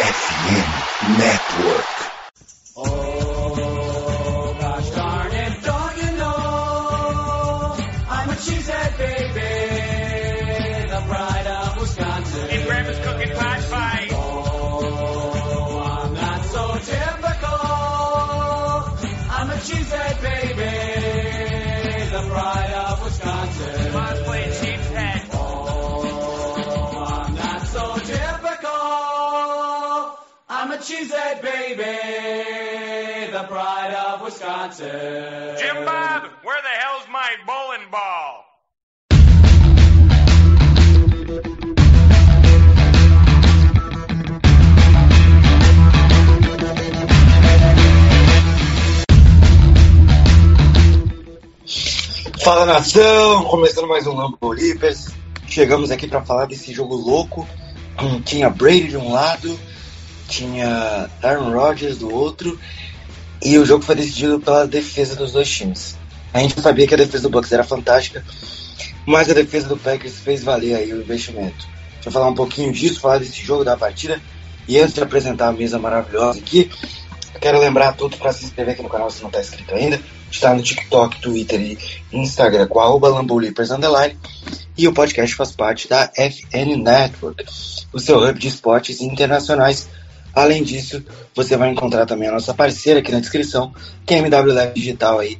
FM Network. I'm a cheesehead baby, the pride of Wisconsin. Jim Bob, where the hell's my bowling ball? Fala nação, começando mais um Lambo Leapers. Chegamos aqui para falar desse jogo louco. Tinha Brady de um lado, tinha Aaron Rodgers do outro, e o jogo foi decidido pela defesa dos dois times. A gente sabia que a defesa do Bucks era fantástica, mas a defesa do Packers fez valer aí o investimento. Deixa eu falar um pouquinho disso, falar desse jogo, da partida, e antes de apresentar a mesa maravilhosa aqui, quero lembrar a todos para se inscrever aqui no canal se não está inscrito ainda. Está no TikTok, Twitter e Instagram com arroba Lambolipers Underline. E o podcast faz parte da FN Network, o seu hub de esportes internacionais. Além disso, você vai encontrar também a nossa parceira aqui na descrição, que é a MWLab Digital aí,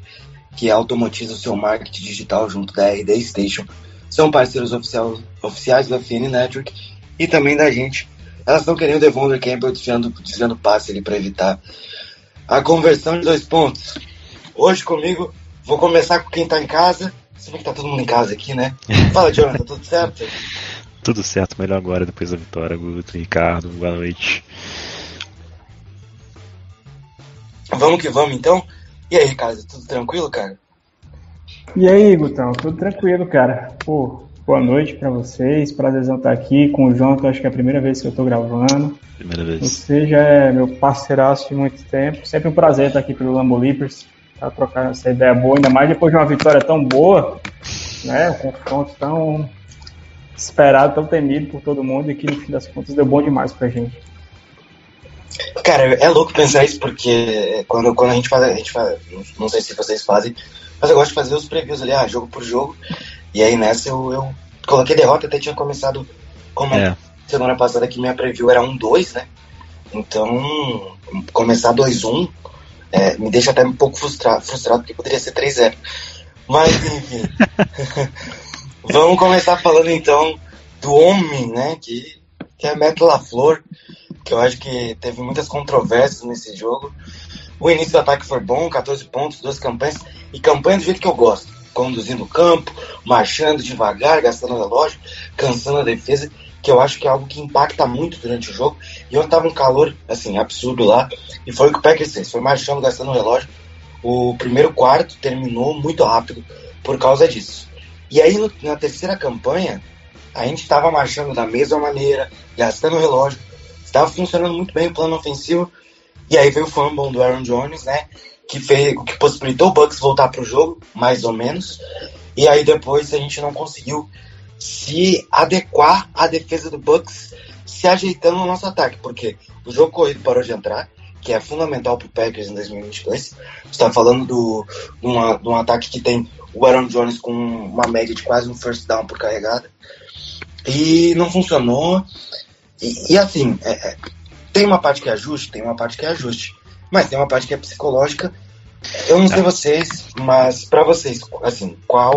que automatiza o seu marketing digital junto da RD Station. São parceiros oficial, oficiais do FN Network e também da gente. Elas estão querendo o Devondre Campbell desviando, desviando passe ali para evitar a conversão de dois pontos. Hoje comigo, vou começar com quem tá em casa. Se bem que tá todo mundo em casa aqui, né? Fala, Jonathan, tudo certo? Tudo certo, melhor agora depois da vitória, Guto, Ricardo, boa noite. Vamos que vamos então. E aí, Ricardo, tudo tranquilo, cara? E aí, Gutão, tudo tranquilo, cara? Pô, boa noite pra vocês, prazerzão estar aqui com o João, que eu acho que é a primeira vez que eu tô gravando. Primeira vez. Você já é meu parceiraço de muito tempo, sempre um prazer estar aqui pelo Lambo Leapers, tá trocar essa ideia boa, ainda mais depois de uma vitória tão boa, né? Um confronto tão esperado, tão temido por todo mundo e que no fim das contas deu bom demais pra gente. Cara, é louco pensar isso porque quando, quando a gente faz, a gente faz, não sei se vocês fazem, mas eu gosto de fazer os previews ali, ah, jogo por jogo. E aí nessa eu, eu coloquei derrota, até tinha começado como É. semana passada que minha preview era 1-2, né? Então, começar 2-1 é, me deixa até um pouco frustrado, frustrado porque poderia ser 3-0. Mas enfim. Vamos começar falando então do homem, né? Que, que é Matt LaFleur, que eu acho que teve muitas controvérsias nesse jogo. O início do ataque foi bom, 14 pontos, duas campanhas, e campanha do jeito que eu gosto. Conduzindo o campo, marchando devagar, gastando relógio, cansando a defesa, que eu acho que é algo que impacta muito durante o jogo. E eu tava um calor, assim, absurdo lá, e foi o que o Packers fez, foi marchando, gastando relógio. O primeiro quarto terminou muito rápido por causa disso. E aí, na terceira campanha, a gente estava marchando da mesma maneira, gastando relógio, estava funcionando muito bem o plano ofensivo. E aí veio o fumble do Aaron Jones, né? Que, fez, que possibilitou o Bucks voltar pro jogo, mais ou menos. E aí depois a gente não conseguiu se adequar à defesa do Bucks, se ajeitando no nosso ataque, porque o jogo corrido parou de entrar, que é fundamental pro Packers em 2022. Você tá falando do, de, uma, de um ataque que tem o Aaron Jones com uma média de quase um first down por carregada. E não funcionou. E, e assim, é- é, tem uma parte que é ajuste, tem uma parte que é ajuste. Mas tem uma parte que é psicológica. Eu não sei vocês, mas pra vocês, assim, qual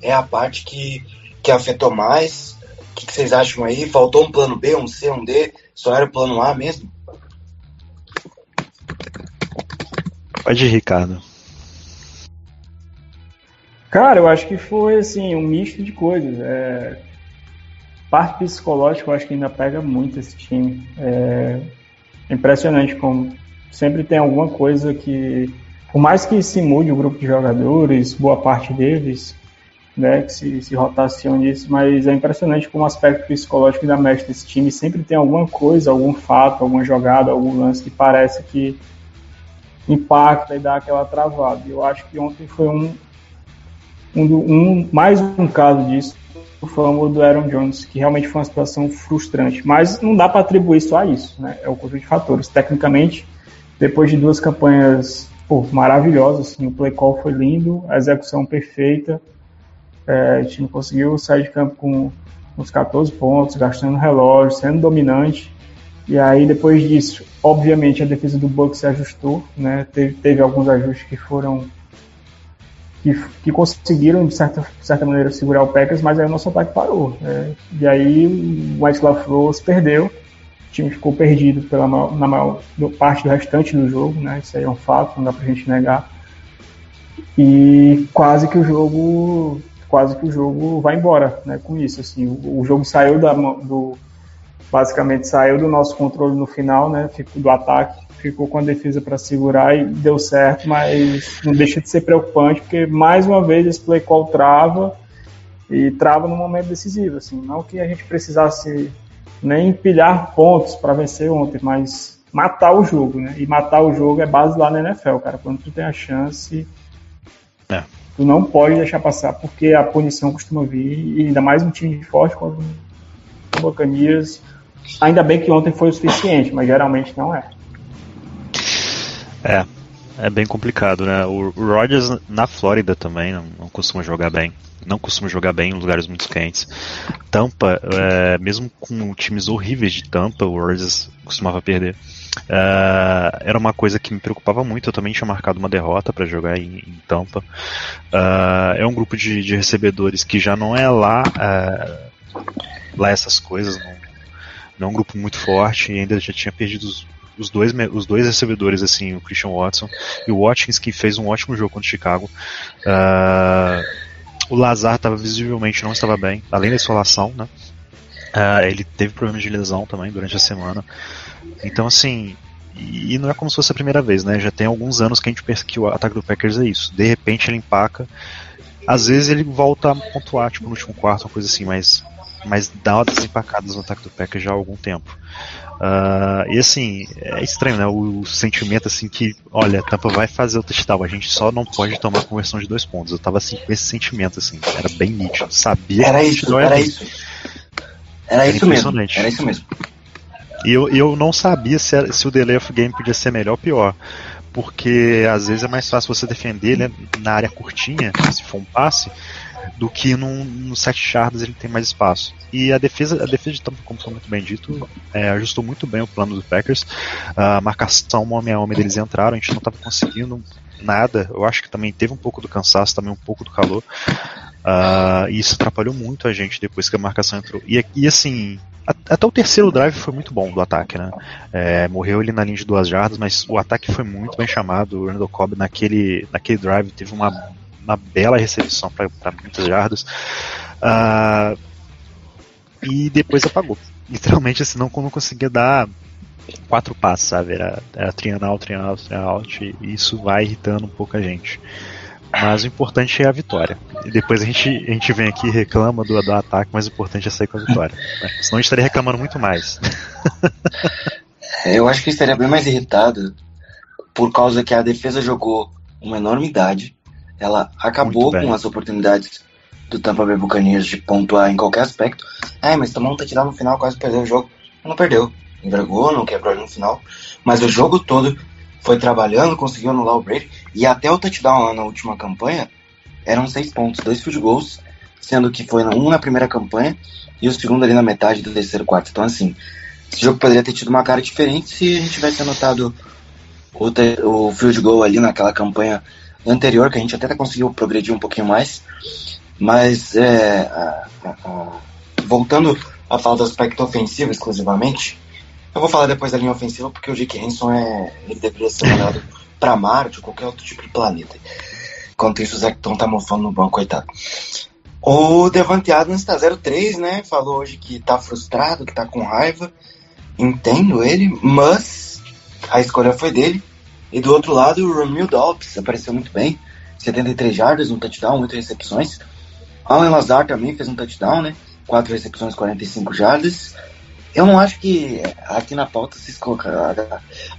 é a parte que, que afetou mais? O que, que vocês acham aí? Faltou um plano B, um C, um D? Só era o plano A mesmo? Pode ir, Ricardo. Cara, eu acho que foi assim, um misto de coisas. É... Parte psicológica, eu acho que ainda pega muito esse time. É impressionante como sempre tem alguma coisa que, por mais que se mude o grupo de jogadores, boa parte deles, né, que se, se rotacione isso, mas é impressionante como o aspecto psicológico da mexe desse time sempre tem alguma coisa, algum fato, alguma jogada, algum lance que parece que impacta e dá aquela travada. Eu acho que ontem foi um, um, um- mais um caso disso, o fumble do Aaron Jones, que realmente foi uma situação frustrante. Mas não dá para atribuir só a isso, né? É o conjunto de fatores. Tecnicamente, depois de duas campanhas pô, maravilhosas, assim, o play call foi lindo, a execução perfeita, é, o time conseguiu sair de campo com uns 14 pontos, gastando relógio, sendo dominante. E aí, depois disso, obviamente, a defesa do Bucks se ajustou, né? Teve, teve alguns ajustes que foram que, que conseguiram, de certa, de certa maneira, segurar o Packers, mas aí o nosso ataque parou. né? E aí o White LaFleur se perdeu, o time ficou perdido pela na maior parte do restante do jogo, né? Isso aí é um fato, não dá pra gente negar. E quase que o jogo quase que o jogo vai embora, né, com isso, assim, o, o jogo saiu da do basicamente saiu do nosso controle no final, né, ficou do ataque, ficou com a defesa para segurar e deu certo, mas não deixa de ser preocupante porque mais uma vez esse play call trava e trava no momento decisivo, assim, não que a gente precisasse nem empilhar pontos para vencer ontem, mas matar o jogo, né? E matar o jogo é base lá na NFL, cara. Quando tu tem a chance, É. tu não pode deixar passar, porque a punição costuma vir, e ainda mais um time forte como o Buccaneers. Ainda bem que ontem foi o suficiente, mas geralmente não é. É, é bem complicado, né? O Rodgers na Flórida também não, não costuma jogar bem. Não costuma jogar bem em lugares muito quentes. Tampa, é, mesmo com times horríveis de Tampa, o Rodgers costumava perder. É, era uma coisa que me preocupava muito. Eu também tinha marcado uma derrota para jogar em, em Tampa. É, é um grupo de, de recebedores que já não é lá, é, lá essas coisas. Não, não é um grupo muito forte e ainda já tinha perdido os, os dois, os dois recebedores, assim, o Christian Watson e o Watkins, que fez um ótimo jogo contra o Chicago. Ah, o Lazar estava visivelmente não estava bem, além da isolação, né? Ah, ele teve problemas de lesão também durante a semana. Então, assim, e e não é como se fosse a primeira vez, né? Já tem alguns anos que a gente pensa que o ataque do Packers é isso. De repente ele empaca. Às vezes ele volta a pontuar, tipo, no último quarto, uma coisa assim, mas, mas dá umas empacadas no ataque do Packers já há algum tempo. Ah, e assim, é estranho, né? O, o sentimento assim que, olha, a Tampa vai fazer o touchdown, a gente só não pode tomar conversão de dois pontos. Eu tava assim com esse sentimento, assim, era bem nítido. Sabia Era que isso, era vir. isso. Era Era isso mesmo. Era isso mesmo. E eu, eu não sabia se, era- se o delay of game podia ser melhor ou pior. Porque às vezes é mais fácil você defender ele na área curtinha, se for um passe, do que num, no 7 jardas ele tem mais espaço. E a defesa, a defesa de Tampa, como foi muito bem dito, é, ajustou muito bem o plano do Packers. A marcação homem a homem deles entraram, a gente não estava conseguindo nada. Eu acho que também teve um pouco do cansaço, também um pouco do calor. Ah, e isso atrapalhou muito a gente depois que a marcação entrou. E, e assim, até o terceiro drive foi muito bom do ataque, né? É, morreu ele na linha de duas jardas, mas o ataque foi muito bem chamado. O Randall Cobb naquele, naquele drive teve uma, uma bela recepção para muitas jardas. Ah, e depois apagou. Literalmente, assim, não, não conseguia dar quatro passos, sabe? Era, era trian out, trian out, trian out, e isso vai irritando um pouco a gente. Mas o importante é a vitória. E depois a gente, a gente vem aqui e reclama do, do ataque, mas o importante é sair com a vitória. Né? Senão a gente estaria reclamando muito mais. É, Eu acho que estaria bem mais irritado por causa que a defesa jogou uma enormidade. Ela acabou com as oportunidades do Tampa Bay Buccaneers de pontuar em qualquer aspecto. É, mas tomou um touchdown no final, quase perdeu o jogo. Não perdeu. Entregou, não quebrou no final. Mas o jogo todo foi trabalhando, conseguiu anular o Brady. E até o touchdown lá na última campanha eram seis pontos, dois field goals, sendo que foi um na primeira campanha e o segundo ali na metade do terceiro quarto. Então, assim, esse jogo poderia ter tido uma cara diferente se a gente tivesse anotado o, o field goal ali naquela campanha anterior, que a gente até conseguiu progredir um pouquinho mais. Mas, é, voltando a falar do aspecto ofensivo exclusivamente, eu vou falar depois da linha ofensiva porque o Jake Hanson é, ele deveria ser mandado para Marte ou qualquer outro tipo de planeta. Enquanto isso, o Zecton tá mofando no banco, coitado. O Devante Adams tá 0-3, né? Falou hoje que tá frustrado, que tá com raiva. Entendo ele, mas a escolha foi dele. E do outro lado, o Romeo Dobbs apareceu muito bem. 73 jardas, um touchdown, 8 recepções. Alan Lazar também fez um touchdown, né? 4 recepções, 45 jardas. Eu não acho que aqui na pauta vocês colocaram,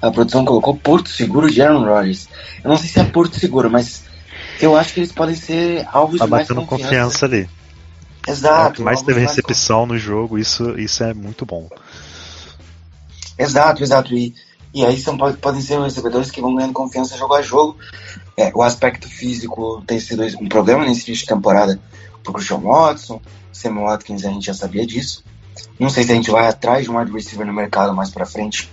a, a produção colocou Porto Seguro de Aaron Rodgers. Eu não sei se é Porto Seguro, mas Eu acho que eles podem ser alvos Tá de mais confiança. confiança ali. É Exato. que mais teve recepção no jogo, isso, isso é muito bom. Exato, exato. E, e aí são, pode- podem ser recebedores que vão ganhando confiança jogo a jogo. É, o aspecto físico tem sido um problema nesse início de temporada pro Christian Watson, Sam Watkins, a gente já sabia disso. Não sei se a gente vai atrás de um wide receiver no mercado mais pra frente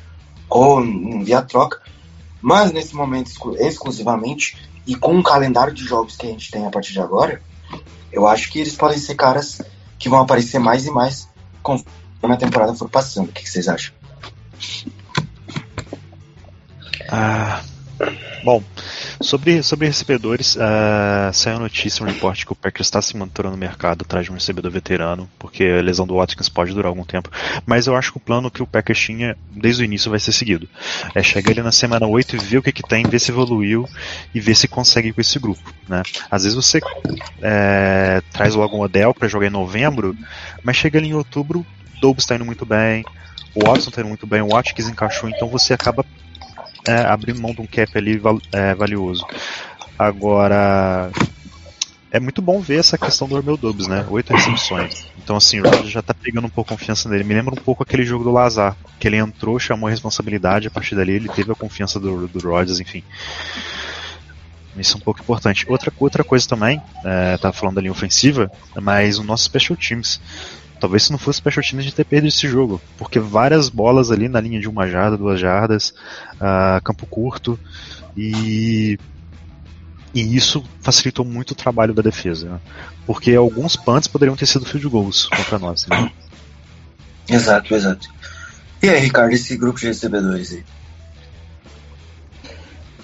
ou via troca, mas nesse momento exclu- exclusivamente e com o calendário de jogos que a gente tem a partir de agora, eu acho que eles podem ser caras que vão aparecer mais e mais conforme a temporada for passando. O que que vocês acham? Ah, bom, sobre, sobre recebedores, ah, saiu a notícia, um reporte que o Packers está se monitorando no mercado atrás de um recebedor veterano, porque a lesão do Watkins pode durar algum tempo. Mas eu acho que o plano que o Packers tinha desde o início vai ser seguido. É chegar ali na semana 8 e ver o que, que tem, ver se evoluiu e ver se consegue com esse grupo. Né? Às vezes você é, traz logo um Odell para jogar em novembro, mas chega ali em outubro, Dobbs está indo muito bem, o Watson está indo muito bem, o Watkins encaixou, então você acaba é, abrindo mão de um cap ali val- é, valioso. Agora, é muito bom ver essa questão do Romeo Dobbs, né? Oito recepções. Então, assim, o Rodgers já tá pegando um pouco confiança nele. Me lembra um pouco aquele jogo do Lazar, que ele entrou, chamou a responsabilidade, a partir dali ele teve a confiança do, do Rodgers, enfim. Isso é um pouco importante. Outra, outra coisa também, é, tava falando da linha ofensiva, mas o nosso special teams. Talvez se não fosse special teams a gente ter perdido esse jogo, porque várias bolas ali na linha de uma jarda, duas jardas, ah, campo curto, e, e isso facilitou muito o trabalho da defesa, né? porque alguns punts poderiam ter sido field goals contra nós. Né? Exato, exato. E aí, Ricardo, esse grupo de recebedores aí?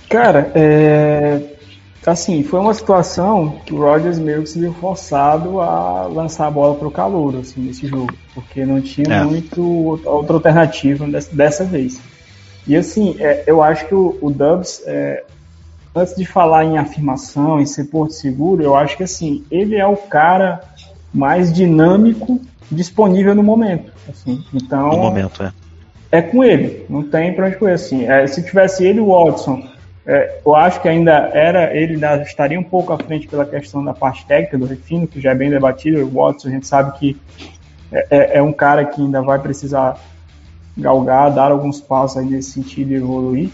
Cara, é, assim, foi uma situação que o Rodgers meio que se viu forçado a lançar a bola para o calor, assim, nesse jogo, porque não tinha É. muito outra alternativa dessa, vez. E assim, é, eu acho que o, o Dubs, é, antes de falar em afirmação, em ser porto seguro, eu acho que assim, ele é o cara mais dinâmico disponível no momento. Assim. Então, No momento, é. é com ele, não tem pra onde correr assim. É, se tivesse ele o Watson, é, eu acho que ainda era, ele ainda estaria um pouco à frente pela questão da parte técnica do refino, que já é bem debatido. O Watson, a gente sabe que é, é- é um cara que ainda vai precisar galgar, dar alguns passos aí nesse sentido e evoluir.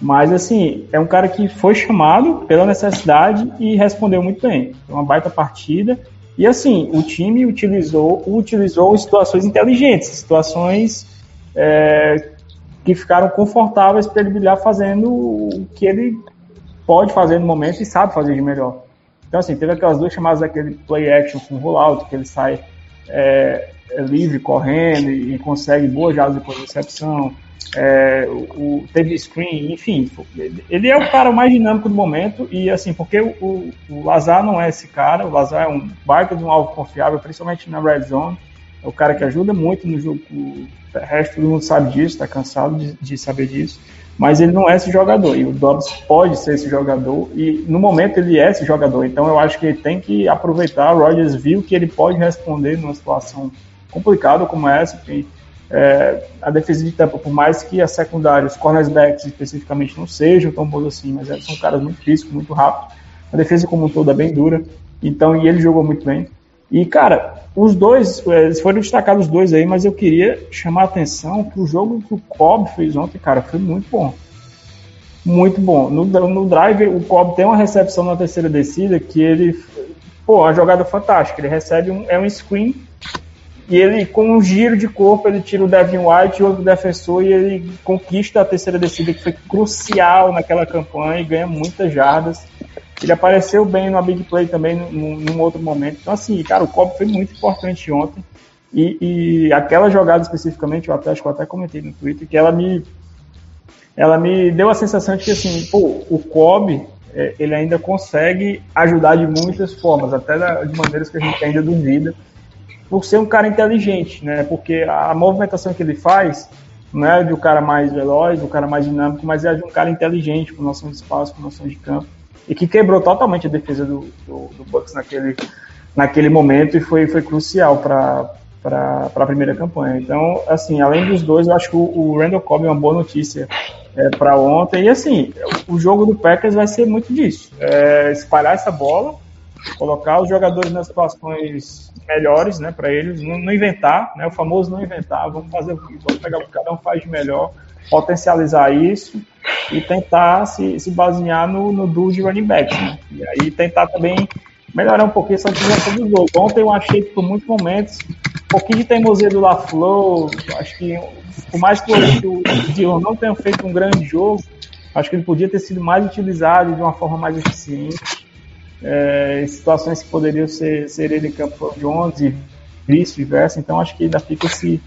Mas, assim, é um cara que foi chamado pela necessidade e respondeu muito bem. Uma baita partida. E, assim, o time utilizou, utilizou situações inteligentes, situações é, que ficaram confortáveis para ele brilhar fazendo o que ele pode fazer no momento e sabe fazer de melhor. Então, assim, teve aquelas duas chamadas daquele play action com rollout, que ele sai é, é livre, correndo e, consegue boas jadas depois da recepção. É, o, o- teve screen, enfim, ele- ele é o cara mais dinâmico do momento e assim, porque o, o, o Lazar não é esse cara, o Lazar é um baita de um alvo confiável, principalmente na red zone, é o cara que ajuda muito no jogo. Terrestre, todo mundo sabe disso, tá cansado de, de saber disso, mas ele não é esse jogador, e o Dobbs pode ser esse jogador, e no momento ele é esse jogador, então eu acho que ele tem que aproveitar, o Rodgers viu que ele pode responder numa situação complicada como essa, que é, a defesa de Tampa, por mais que a secundária, os cornerbacks especificamente não sejam tão bons assim, mas eles são caras muito físicos, muito rápidos, a defesa como um todo é bem dura, então, e ele jogou muito bem, e, cara, os dois, eles foram destacados os dois aí, mas eu queria chamar a atenção que o jogo que o Cobb fez ontem, cara, foi muito bom. Muito bom. No, no drive, o Cobb tem uma recepção na terceira descida que ele. Pô, uma jogada fantástica. Ele recebe um, é um screen e ele, com um giro de corpo, ele tira o Devin White e outro defensor e ele conquista a terceira descida, que foi crucial naquela campanha e ganha muitas jardas. Ele apareceu bem no Big Play também num, num outro momento. Então, assim, cara, o Cobb foi muito importante ontem. E, e aquela jogada especificamente, eu até, acho que eu até comentei no Twitter, que ela me, ela me deu a sensação de que, assim, pô, o Cobb, é, ele ainda consegue ajudar de muitas formas, até de maneiras que a gente ainda duvida, por ser um cara inteligente, né? Porque a movimentação que ele faz não é de um cara mais veloz, do cara mais dinâmico, mas é de um cara inteligente, com noção de espaço, com noção de campo, e que quebrou totalmente a defesa do, do, do Bucks naquele, naquele momento e foi, foi crucial para para a primeira campanha. Então, assim, além dos dois, eu acho que o, o Randall Cobb é uma boa notícia é, para ontem. E assim, o jogo do Packers vai ser muito disso: é, espalhar essa bola, colocar os jogadores nas situações melhores, né, para eles, não, não, inventar, né, o famoso não inventar. Vamos fazer, vamos pegar o que cada um faz de melhor, potencializar isso e tentar se, se basear no, no duo de running backs, né? E aí tentar também melhorar um pouquinho essa utilização dos dois. Ontem eu achei que por muitos momentos um pouquinho de teimosia do LaFleur, acho que por mais que o, Dillon não tenha feito um grande jogo, acho que ele podia ter sido mais utilizado de uma forma mais eficiente. É, em situações que poderiam ser, ser ele em campo Jones e vice-versa, então acho que ainda fica esse,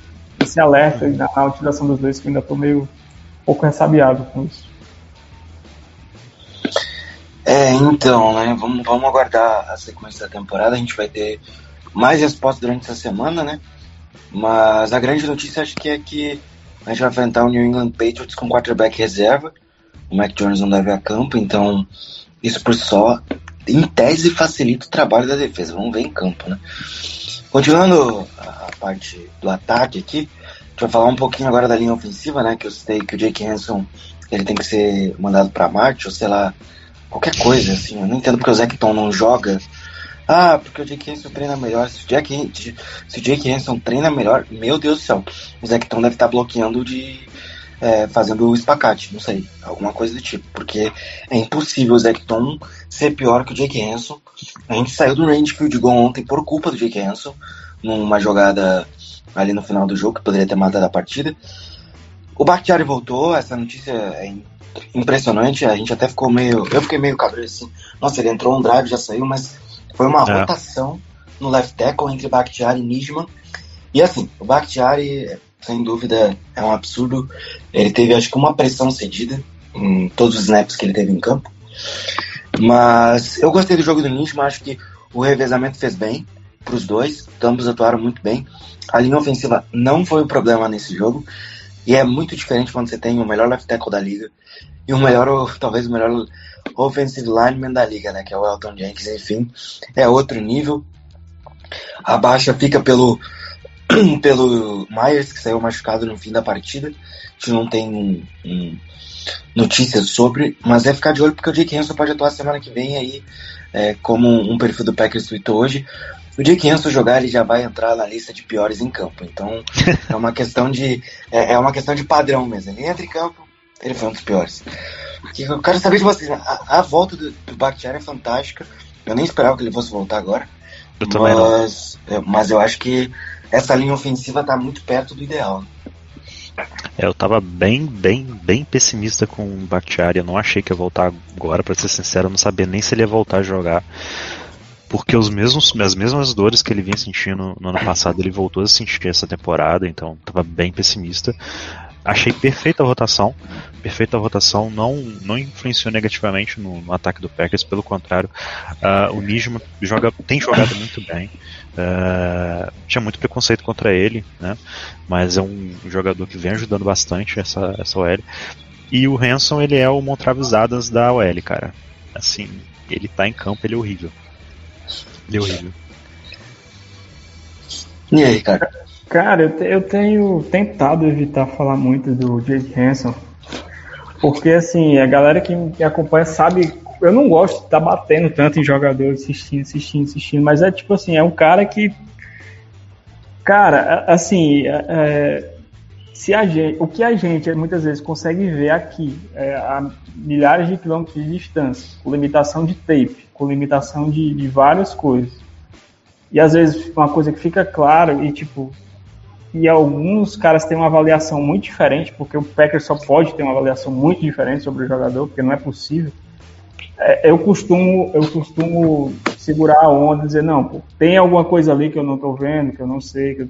esse alerta na, na utilização dos dois, que eu ainda estou meio um pouco ressabiado com isso. É, então, né? Vamos, vamos aguardar a sequência da temporada. A gente vai ter mais respostas durante essa semana, né? Mas a grande notícia acho que é que a gente vai enfrentar o New England Patriots com quarterback reserva. O Mac Jones não deve a campo, então isso por só, em tese, facilita o trabalho da defesa. Vamos ver em campo, né? Continuando a parte do ataque aqui, a gente vai falar um pouquinho agora da linha ofensiva, né? Que eu citei que o Jake Hanson ele tem que ser mandado para Marte, ou sei lá, qualquer coisa, assim. Eu não entendo porque o Zecton não joga. Ah, porque o Jake Hanson treina melhor. Se o, Jack, se o Jake Hanson treina melhor, meu Deus do céu, o Zecton deve estar bloqueando de. É, fazendo o espacate, não sei, alguma coisa do tipo, porque é impossível o Zecton ser pior que o Jake Hanson. A gente saiu do range field goal ontem por culpa do Jake Hanson, numa jogada ali no final do jogo que poderia ter matado a partida. O Bakhtiari voltou, essa notícia é impressionante. A gente até ficou meio. Eu fiquei meio cabreiro assim. Nossa, ele entrou um drive, já saiu, mas foi uma é. rotação no left tackle entre Bakhtiari e Nijman. E assim, o Bakhtiari, sem dúvida, é um absurdo. Ele teve, acho que, uma pressão cedida em todos os snaps que ele teve em campo. Mas eu gostei do jogo do Nijman, acho que o revezamento fez bem para os dois, ambos atuaram muito bem. A linha ofensiva não foi o problema nesse jogo. E é muito diferente quando você tem o melhor left tackle da liga e o melhor, ou talvez o melhor offensive lineman da liga, né? Que é o Elton Jenkins, enfim. É outro nível. A baixa fica pelo, pelo Myers, que saiu machucado no fim da partida. A gente não tem um, um, notícias sobre, mas é ficar de olho porque o Jake Hanson pode atuar semana que vem aí, é, como um perfil do Packers tweetou hoje o dia que Enzo jogar, ele já vai entrar na lista de piores em campo. Então, é uma questão de é, é, uma questão de padrão mesmo. Ele entra em campo, ele foi um dos piores. Eu quero saber de vocês. A, a volta do, do Bakhtiari é fantástica. Eu nem esperava que ele fosse voltar agora. Eu também mas. É, mas eu acho que essa linha ofensiva está muito perto do ideal. É, eu tava bem, bem, bem pessimista com o Bakhtiari. Eu não achei que ia voltar agora, para ser sincero. Eu não sabia nem se ele ia voltar a jogar porque os mesmos, as mesmas dores que ele vinha sentindo no ano passado, ele voltou a sentir essa temporada, então estava bem pessimista. Achei perfeita a rotação, perfeita a rotação, não, não influenciou negativamente no, no ataque do Packers, pelo contrário, uh, o Nijman joga, tem jogado muito bem. Uh, tinha muito preconceito contra ele, né? mas é um jogador que vem ajudando bastante essa, essa OL. E o Hanson, ele é o Montravis Adams da OL, cara. Assim, ele tá em campo, ele é horrível. Ele é horrível. E aí, cara? Cara, eu, te, eu tenho tentado evitar falar muito do Jake Hanson, porque assim, a galera que me acompanha sabe, eu não gosto de estar tá batendo tanto em jogador, assistindo, assistindo, assistindo, mas é tipo assim, é um cara que. Cara, assim, é, é, se a gente, o que a gente muitas vezes consegue ver aqui, é, a milhares de quilômetros de distância, com limitação de tape, com limitação de, de várias coisas. E às vezes uma coisa que fica claro e tipo e alguns caras têm uma avaliação muito diferente, porque o Packers só pode ter uma avaliação muito diferente sobre o jogador, porque não é possível. É, eu costumo eu costumo segurar a onda e dizer não, pô, tem alguma coisa ali que eu não estou vendo, que eu não sei, que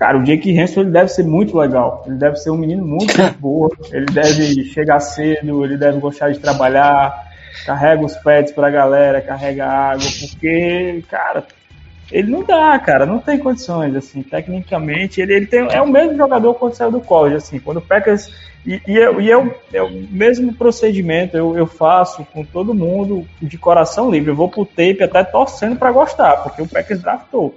Cara, o Jake Hanson ele deve ser muito legal. Ele deve ser um menino muito boa. Ele deve chegar cedo, ele deve gostar de trabalhar, carrega os pets pra galera, carrega água, porque, cara, ele não dá, cara, não tem condições, assim, tecnicamente, ele, ele tem, é o mesmo jogador quando saiu do college, assim, quando o Packers, e, e, eu, e eu, é o mesmo procedimento, eu, eu faço com todo mundo de coração livre, eu vou pro tape até torcendo para gostar, porque o Packers draftou,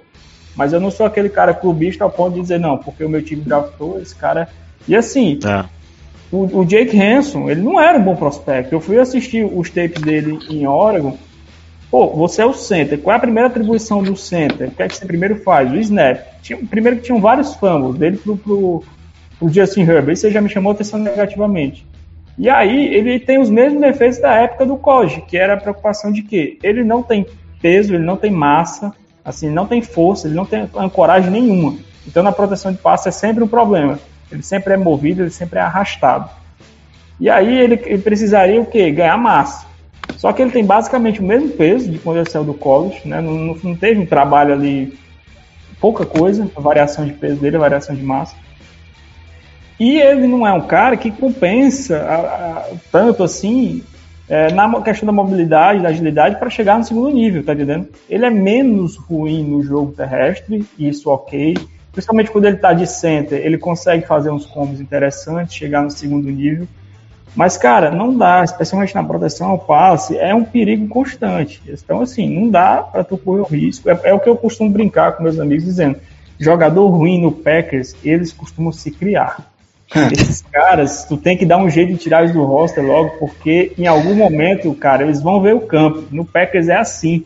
mas eu não sou aquele cara clubista ao ponto de dizer, não, porque o meu time draftou esse cara, e assim, é. o, o Jake Hanson, ele não era um bom prospecto. Eu fui assistir os tapes dele em Oregon. Pô, você é o center. Qual é a primeira atribuição do center? O que é que você primeiro faz? O snap. Tinha, primeiro que tinham vários fumbles dele pro, pro, pro Justin Herbert. Isso já me chamou atenção negativamente. E aí, ele tem os mesmos defeitos da época do Koji, que era a preocupação de que ele não tem peso, ele não tem massa, assim, não tem força, ele não tem ancoragem nenhuma. Então, na proteção de passe é sempre um problema. Ele sempre é movido, ele sempre é arrastado. E aí, ele, ele precisaria o quê? Ganhar massa. Só que ele tem basicamente o mesmo peso de quando ele saiu do college, né? Não, não, teve um trabalho ali, pouca coisa, a variação de peso dele, a variação de massa. E ele não é um cara que compensa a, a, tanto assim é, na questão da mobilidade, da agilidade, para chegar no segundo nível, tá entendendo? Ele é menos ruim no jogo terrestre, isso ok. Principalmente quando ele está de center, ele consegue fazer uns combos interessantes, chegar no segundo nível. Mas, cara, não dá, especialmente na proteção ao passe, é um perigo constante. Então, assim, não dá para tu correr o risco. É, é, o que eu costumo brincar com meus amigos dizendo. Jogador ruim no Packers, eles costumam se criar. Esses caras, tu tem que dar um jeito de tirar eles do roster logo, porque em algum momento, cara, eles vão ver o campo. No Packers é assim.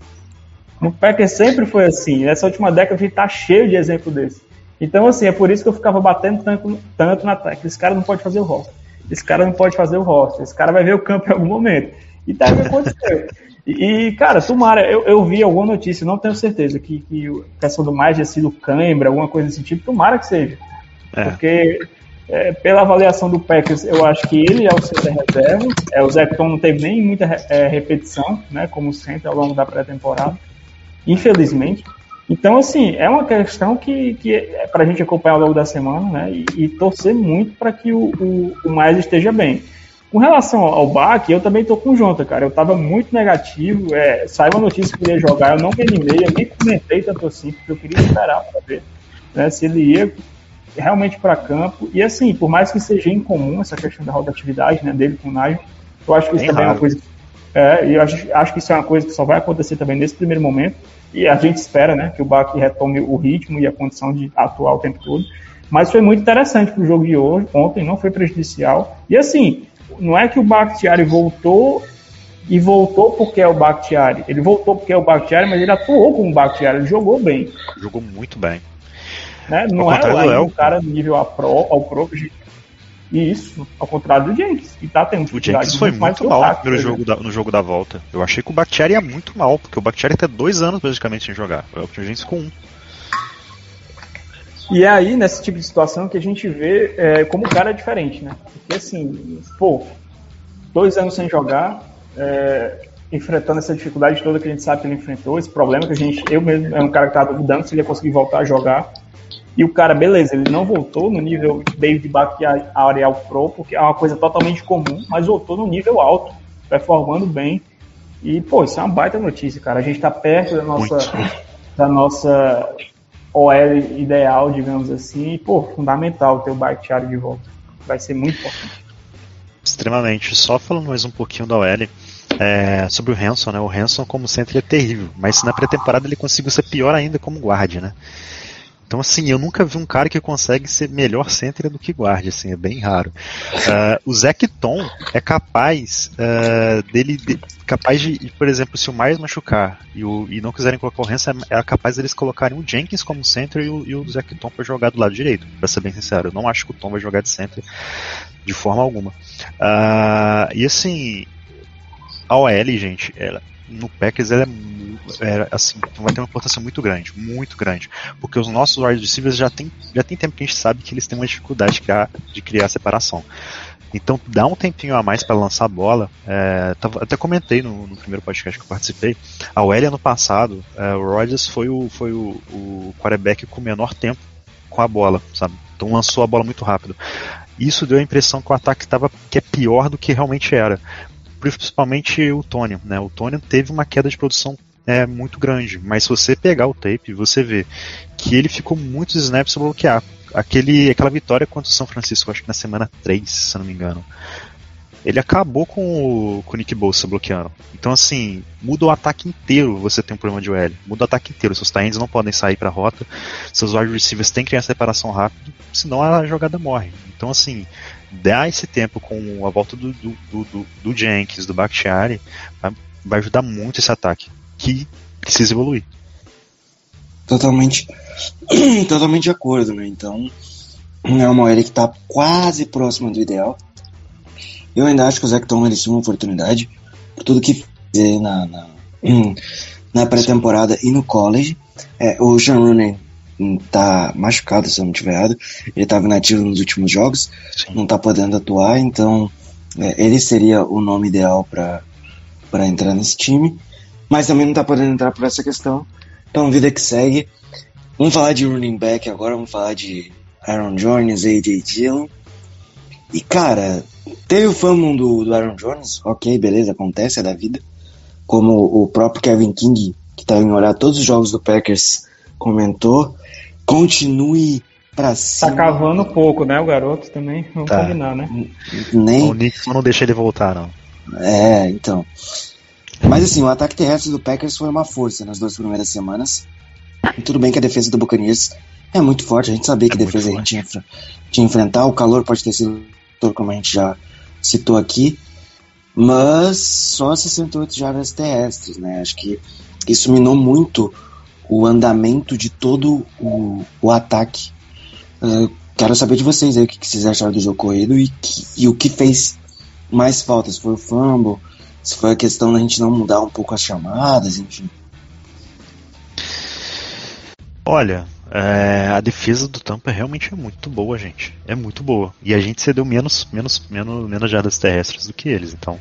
No Packers sempre foi assim. Nessa última década a gente tá cheio de exemplo desse. Então, assim, é por isso que eu ficava batendo tanto, tanto na tecla. Esse cara não pode fazer o roster. Esse cara não pode fazer o roster. Esse cara vai ver o campo em algum momento. E tá o que aconteceu. E, cara, tomara, eu, eu vi alguma notícia, não tenho certeza, que, que a questão do mais tinha sido cãibra, alguma coisa desse tipo, tomara que seja. É. Porque é, pela avaliação do Packers, eu acho que ele é o center reserva. É, o Zecton não teve nem muita é, repetição, né, como center ao longo da pré-temporada, infelizmente. Então, assim, é uma questão que, que é para a gente acompanhar ao longo da semana, né, e, e torcer muito para que o, o, o Miles esteja bem. Com relação ao Bach, eu também tô com o Jonta, cara. Eu tava muito negativo. É, saiu uma notícia que ele ia jogar, eu não me animei, eu nem comentei tanto assim, porque eu queria esperar para ver né, se ele ia realmente para campo. E assim, por mais que seja incomum essa questão da rotatividade né, dele com o Nigel, eu acho que isso Bem também raro. é uma coisa. É, eu acho, acho que isso é uma coisa que só vai acontecer também nesse primeiro momento. E a gente espera né, que o Bach retome o ritmo e a condição de atuar o tempo todo. Mas foi muito interessante para o jogo de hoje, ontem, não foi prejudicial. E assim, não é que o Bakhtiari voltou e voltou porque é o Bakhtiari. Ele voltou porque é o Bakhtiari, mas ele atuou como o Bakhtiari, ele jogou bem. Jogou muito bem. Né? Não é lá, um cara nível a pro, ao pro. Isso, ao contrário do Jenkins, que tá tendo O Jenkins foi muito mal no, primeiro jogo da, no jogo da volta. Eu achei que o Bakhtiari ia muito mal, porque o Bakhtiari tá dois anos praticamente sem jogar. O Jenkins com um. E é aí, nesse tipo de situação, que a gente vê é, como o cara é diferente, né? Porque assim, pô, dois anos sem jogar, é, enfrentando essa dificuldade toda que a gente sabe que ele enfrentou, esse problema que a gente, eu mesmo, é um cara que tava duvidando se ele ia conseguir voltar a jogar. E o cara, beleza, ele não voltou no nível David Bakhtiari ao Pro, porque é uma coisa totalmente comum, mas voltou no nível alto, performando bem. E, pô, isso é uma baita notícia, cara. A gente tá perto da nossa, da nossa OL ideal, digamos assim. E, pô, fundamental ter o Bakhtiari de volta. Vai ser muito importante. Extremamente. Só falando mais um pouquinho da OL, é, sobre o Hanson, né? O Hanson como centro é terrível, mas na pré-temporada ele conseguiu ser pior ainda como guarda, né? Então, assim, eu nunca vi um cara que consegue ser melhor center do que guarda, assim, é bem raro. Uh, o Zac Tom é capaz uh, dele, de, capaz de, por exemplo, se o mais machucar e, o, e não quiserem colocar o Hanson, é, é capaz deles colocarem o Jenkins como center e o, e o Zac Tom para jogar do lado direito, para ser bem sincero. Eu não acho que o Tom vai jogar de center de forma alguma. Uh, e assim, a OL, gente, ela, no Packers ela é, é, assim, vai ter uma importância muito grande, muito grande, porque os nossos wide receivers já tem, já tem tempo que a gente sabe que eles têm uma dificuldade de criar, de criar separação. Então dá um tempinho a mais para lançar a bola. É, até comentei no, no, primeiro podcast que eu participei. A OL ano passado, é, o Rodgers foi o, foi o, o quarterback com menor tempo com a bola, sabe? Então lançou a bola muito rápido. Isso deu a impressão que o ataque estava que é pior do que realmente era principalmente o Tony. Né? O Tony teve uma queda de produção é, muito grande, mas se você pegar o tape, você vê que ele ficou muitos snaps para bloquear. Aquele, aquela vitória contra o São Francisco, acho que na semana 3, se não me engano. ele acabou com o, com o Nick Bolsa bloqueando. Então, assim, muda o ataque inteiro você tem um problema de OL. Muda o ataque inteiro. Seus times não podem sair pra rota, seus wide receivers têm que criar separação rápido, senão a jogada morre. Então, assim, dá esse tempo com a volta do, do, do, do Jenkins, do Bakhtiari, vai, ajudar muito esse ataque, que precisa evoluir. Totalmente, totalmente de acordo, né? Então, é uma OL que tá quase próxima do ideal. Eu ainda acho que o Zach Tom merecia uma oportunidade por tudo que fez na, na, na pré-temporada e no college. É, o Sean Rooney tá machucado, se eu não estiver errado. Ele estava inativo nos últimos jogos, Sim. não tá podendo atuar, então é, ele seria o nome ideal para entrar nesse time. Mas também não tá podendo entrar por essa questão. Então, vida que segue. Vamos falar de running back agora, vamos falar de Aaron Jones, AJ Dillon. E cara, teve o fandom do, do Aaron Jones, ok, beleza, acontece, é da vida. Como o próprio Kevin King, que tá em olhar todos os jogos do Packers, comentou. Continue pra cima. Tá cavando pouco, né, o garoto também. Vamos Tá. combinar, né? Nem O Nixon não deixa ele voltar, não. É, então. Mas assim, o ataque terrestre do Packers foi uma força nas duas primeiras semanas. E tudo bem que a defesa do Buccaneers é muito forte, a gente sabia que É muito defesa a gente ia, tinha enfrentar, o calor pode ter sido como a gente já citou aqui, mas só 68 jardas terrestres, né? Acho que isso minou muito o andamento de todo o, o ataque. Eh, quero saber de vocês aí o que que vocês acharam do jogo corrido e, que- e o que fez mais falta, se foi o fumble, se foi a questão da gente não mudar um pouco as chamadas, enfim. Olha, é, a defesa do Tampa realmente é muito boa, gente. É muito boa. E a gente cedeu menos, menos, menos, menos jardas terrestres do que eles, então.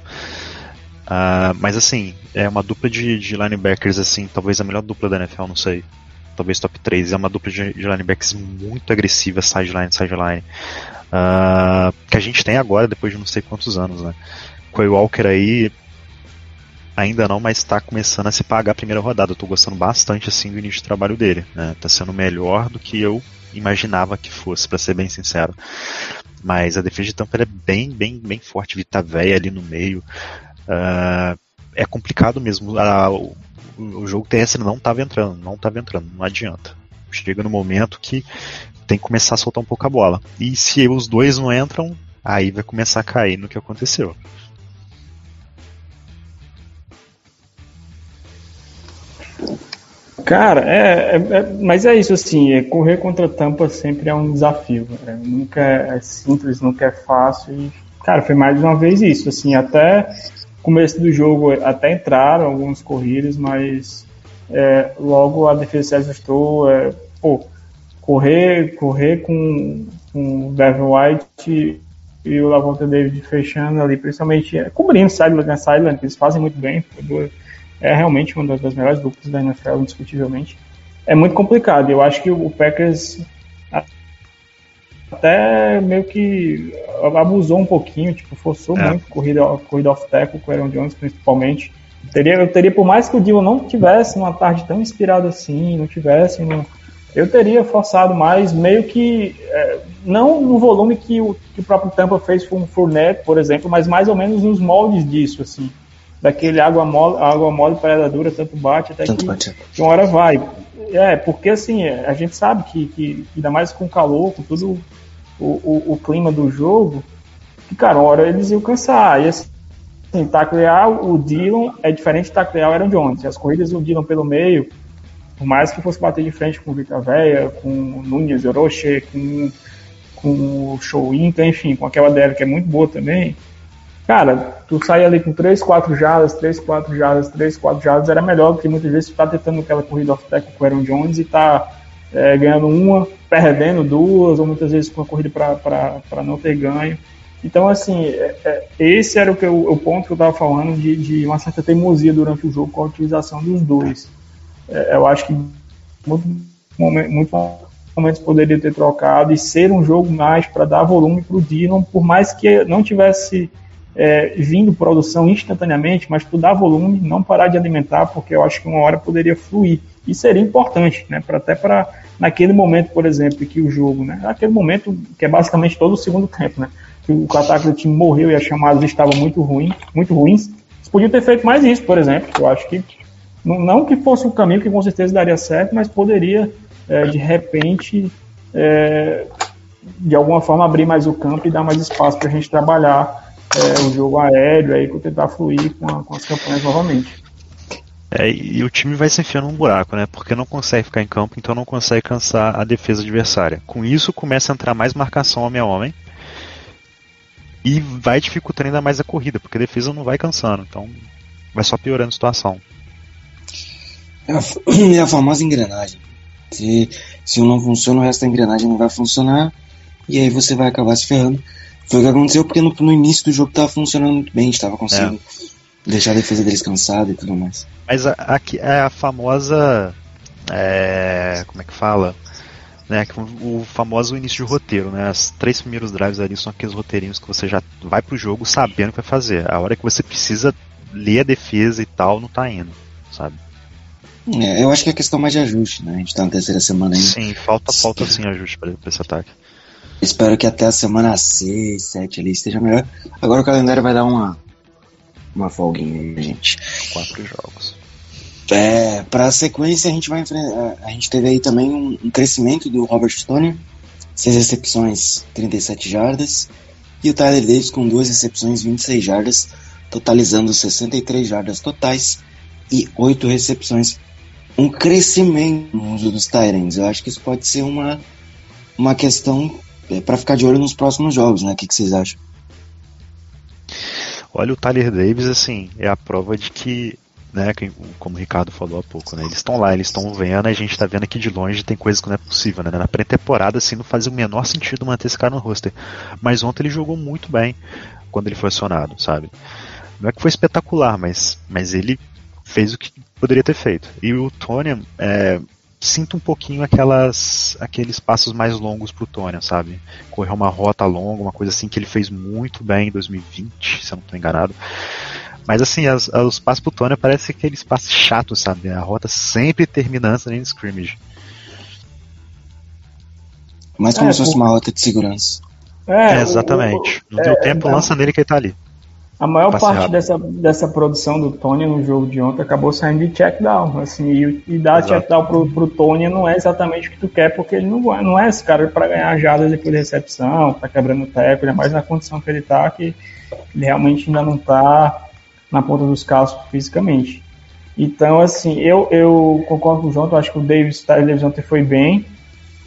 Ah, mas assim, é uma dupla de, de linebackers, assim, talvez a melhor dupla da NFL, não sei. Talvez top 3. É uma dupla de, de linebackers muito agressiva, sideline, sideline. ah, que a gente tem agora, depois de não sei quantos anos, né? Quay Walker aí, Ainda não, mas está começando a se pagar a primeira rodada. Eu tô gostando bastante assim do início de trabalho dele. Né? Tá sendo melhor do que eu imaginava que fosse, para ser bem sincero. Mas a defesa de Tampa é bem, bem, bem forte. Vita véia ali no meio. Ah, é complicado mesmo. Ah, o, o jogo terrestre não estava entrando, não estava entrando, não adianta. Chega no momento que tem que começar a soltar um pouco a bola. E se os dois não entram, aí vai começar a cair no que aconteceu. Cara, é, é- é- mas é isso assim, é, correr contra a tampa sempre é um desafio. né? Nunca é simples, nunca é fácil. E, cara, foi mais uma vez isso. Assim, até começo do jogo, até entraram algumas corridas, mas é, logo a defesa se ajustou. É, pô, correr, correr com, com o Devin White e, o Lavonta David fechando ali, principalmente é, cobrindo sideline, né, sideline, eles fazem muito bem. é realmente uma das, melhores duplas da NFL, indiscutivelmente. É muito complicado. Eu acho que o Packers até meio que abusou um pouquinho, tipo, forçou É. muito corrida, corrida off-tackle com o Aaron Jones, principalmente. Teria, eu teria, por mais que o Dylan não tivesse numa tarde tão inspirada assim, não tivesse, num- eu teria forçado mais, meio que, é, não no volume que o, que o próprio Tampa fez com o Fournette, por exemplo, mas mais ou menos nos moldes disso, assim daquele água mole, água mole predadora, tanto bate até Tanto que, bate. que uma hora vai. É, porque assim, a gente sabe que, que ainda mais com calor, com tudo o, o, o clima do jogo, que, cara, uma hora eles iam cansar. E assim, taclear o Dillon é diferente de taclear o Aaron Jones. As corridas do Dillon pelo meio, por mais que fosse bater de frente com o Vita Véia, com o Nunes Orochi, com, com o Show Inca, enfim, com aquela DL que é muito boa também, cara, tu sair ali com 3, 4 jardas, 3, 4 jardas, 3, 4 jardas, era melhor do que muitas vezes tu tá tentando aquela corrida off-tackle com o Aaron Jones e tá é, ganhando uma, perdendo duas, ou muitas vezes com a corrida para não ter ganho. Então, assim, é, é, esse era o, que eu, o ponto que eu estava falando de, de uma certa teimosia durante o jogo com a utilização dos dois. É, eu acho que muito, momen- muito momentos poderia ter trocado e ser um jogo mais para dar volume para o Dillon, por mais que não tivesse é, vindo produção instantaneamente, mas tu dar volume, não parar de alimentar, porque eu acho que uma hora poderia fluir. E seria importante, né? Pra, até para naquele momento, por exemplo, que o jogo, né? Naquele momento que é basicamente todo o segundo tempo, né? Que o ataque do time morreu e as chamadas estavam muito ruins, muito ruins. Eles podiam ter feito mais isso, por exemplo. Eu acho que não, que fosse um caminho que com certeza daria certo, mas poderia é, de repente é, de alguma forma abrir mais o campo e dar mais espaço para a gente trabalhar é, o jogo aéreo aí para tentar fluir com, a, com, as campanhas novamente. É, e o time vai se enfiando num buraco, né? Porque não consegue ficar em campo, então não consegue cansar a defesa adversária. Com isso, começa a entrar mais marcação homem a homem. E vai dificultando ainda mais a corrida, porque a defesa não vai cansando. Então vai só piorando a situação. É a, é a famosa engrenagem. Se, se um não funciona, o resto da engrenagem não vai funcionar. E aí você vai acabar se ferrando. Foi o que aconteceu porque no, no início do jogo estava funcionando muito bem, estava conseguindo é. deixar a defesa deles cansada e tudo mais. Mas aqui é a famosa. É, como é que fala? Né, o famoso início de roteiro, né? Os três primeiros drives ali são aqueles roteirinhos que você já vai pro jogo sabendo o que vai fazer. A hora que você precisa ler a defesa e tal, não tá indo, sabe? É, eu acho que é questão mais de ajuste, né? A gente tá na terceira semana ainda. Sim, falta, falta sim ajuste para esse ataque. Espero que até a semana 6, 7 ali esteja melhor. Agora o calendário vai dar uma, uma folguinha aí, gente. Quatro jogos. É, pra sequência a gente vai. A gente teve aí também um, um crescimento do Robert Stone, 6 recepções, 37 jardas. E o Tyler Davis com duas recepções, 26 jardas, totalizando 63 jardas totais e 8 recepções. Um crescimento no uso dos Tyrants. Eu acho que isso pode ser uma, uma questão é, para ficar de olho nos próximos jogos, né? O que, que vocês acham? Olha, o Tyler Davis, assim, é a prova de que, né, como o Ricardo falou há pouco, né, eles estão lá, eles estão vendo, a gente está vendo aqui de longe, tem coisas que não é possível, né, na pré-temporada, assim, não fazia o menor sentido manter esse cara no roster, mas ontem ele jogou muito bem quando ele foi acionado, sabe, não é que foi espetacular, mas, mas ele fez o que poderia ter feito, e o Tony, é, sinto um pouquinho aquelas aqueles passos mais longos pro Tony, sabe? Correr uma rota longa, uma coisa assim que ele fez muito bem em 2020, se eu não estou enganado. Mas assim, as, os passos pro Tony parece aqueles passos chatos, sabe? A rota sempre terminando na scrimmage. Mas como é, se fosse uma rota de segurança. É, é exatamente. O, o, não deu é, tempo, é, lança nele que ele tá ali. A maior parte dessa, dessa produção do Tony no jogo de ontem acabou saindo de check down. Assim, e, e dar Exato. check down pro, pro Tony não é exatamente o que tu quer, porque ele não, não é esse cara para ganhar jadas depois de recepção, tá quebrando o teco, ele é mais na condição que ele tá, que ele realmente ainda não tá na ponta dos calços fisicamente. Então, assim, eu, eu concordo com o João, eu acho que o Davis, o Davis ontem foi bem,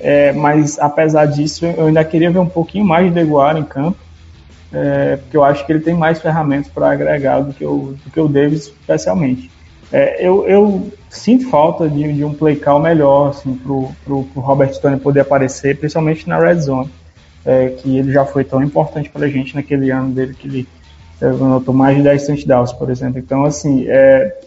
é, mas apesar disso, eu ainda queria ver um pouquinho mais de Deguara em campo é, porque eu acho que ele tem mais ferramentas para agregar do que, o, do que o Davis, especialmente. É, eu, eu, sinto falta de, de, um play call melhor assim, para o Robert Stone poder aparecer, principalmente na red zone, é, que ele já foi tão importante para a gente naquele ano dele que ele anotou mais de 10 touchdowns, por exemplo. Então, assim, é,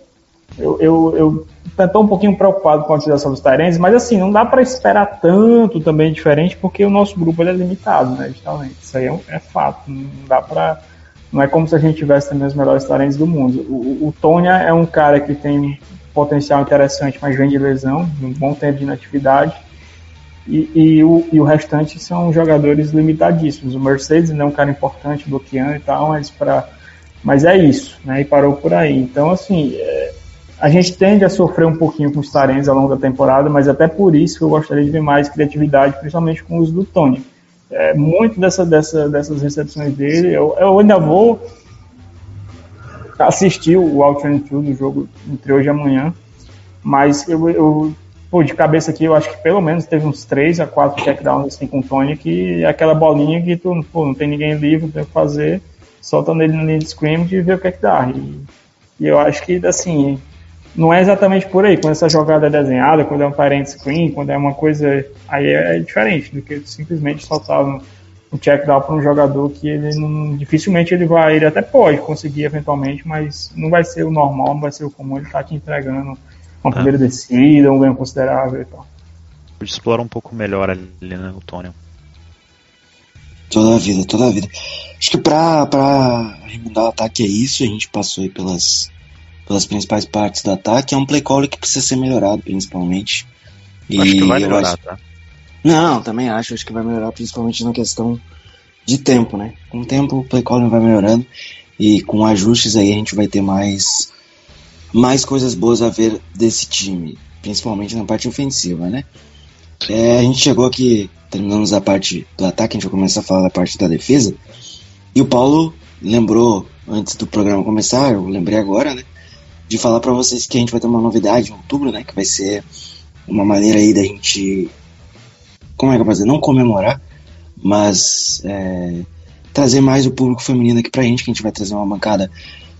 eu, eu, eu estou um pouquinho preocupado com a utilização dos Tyrants, mas assim, não dá para esperar tanto também diferente, porque o nosso grupo é limitado, né, de talento. Isso aí é, um, é fato. Não dá para Não é como se a gente tivesse também os melhores Tyrants do mundo. O, o Tonya é um cara que tem potencial interessante, mas vem de lesão, um bom tempo de inatividade. E, e, o, e o restante são jogadores limitadíssimos. O Mercedes é um cara importante, bloqueando e tal, mas, pra, mas é isso, né? E parou por aí. Então, assim, é, a gente tende a sofrer um pouquinho com os Tarens ao longo da temporada, mas até por isso que eu gostaria de ver mais criatividade, principalmente com o uso do Tony. É, muito dessa, dessa, dessas recepções dele, eu, eu ainda vou assistir o Outland 2 do jogo entre hoje e amanhã, mas eu, eu pô, de cabeça aqui, eu acho que pelo menos teve uns 3 a 4 checkdowns assim com o Tony, que é aquela bolinha que tu pô, não tem ninguém livre, tem o que fazer, solta nele no linha de scrimmage e vê o que é que dá. E, e eu acho que, assim, não é exatamente por aí. Quando essa jogada é desenhada, quando é um parent screen, quando é uma coisa. Aí é diferente do que simplesmente soltar um, um check down para um jogador que ele não, dificilmente ele vai. Ele até pode conseguir eventualmente, mas não vai ser o normal, não vai ser o comum. Ele está te entregando uma é. primeira descida, um ganho considerável e tal. Pode explorar um pouco melhor ali, né, o Tony. Toda a vida, toda a vida. Acho que pra, pra remendar o ataque é isso, a gente passou aí pelas, pelas principais partes do ataque. É um play call que precisa ser melhorado, principalmente. Eu acho que vai melhorar, acho- tá? Não, também acho. Acho que vai melhorar, principalmente na questão de tempo, né? Com o tempo, o play calling vai melhorando. E com ajustes aí, a gente vai ter mais, mais coisas boas a ver desse time. Principalmente na parte ofensiva, né? É, a gente chegou aqui, terminamos a parte do ataque, a gente vai começar a falar da parte da defesa. E o Paulo lembrou, antes do programa começar, eu lembrei agora, né? De falar pra vocês que a gente vai ter uma novidade em outubro, né? Que vai ser uma maneira aí da gente como é que eu dizer, não comemorar, mas é, trazer mais o público feminino aqui pra gente, que a gente vai trazer uma bancada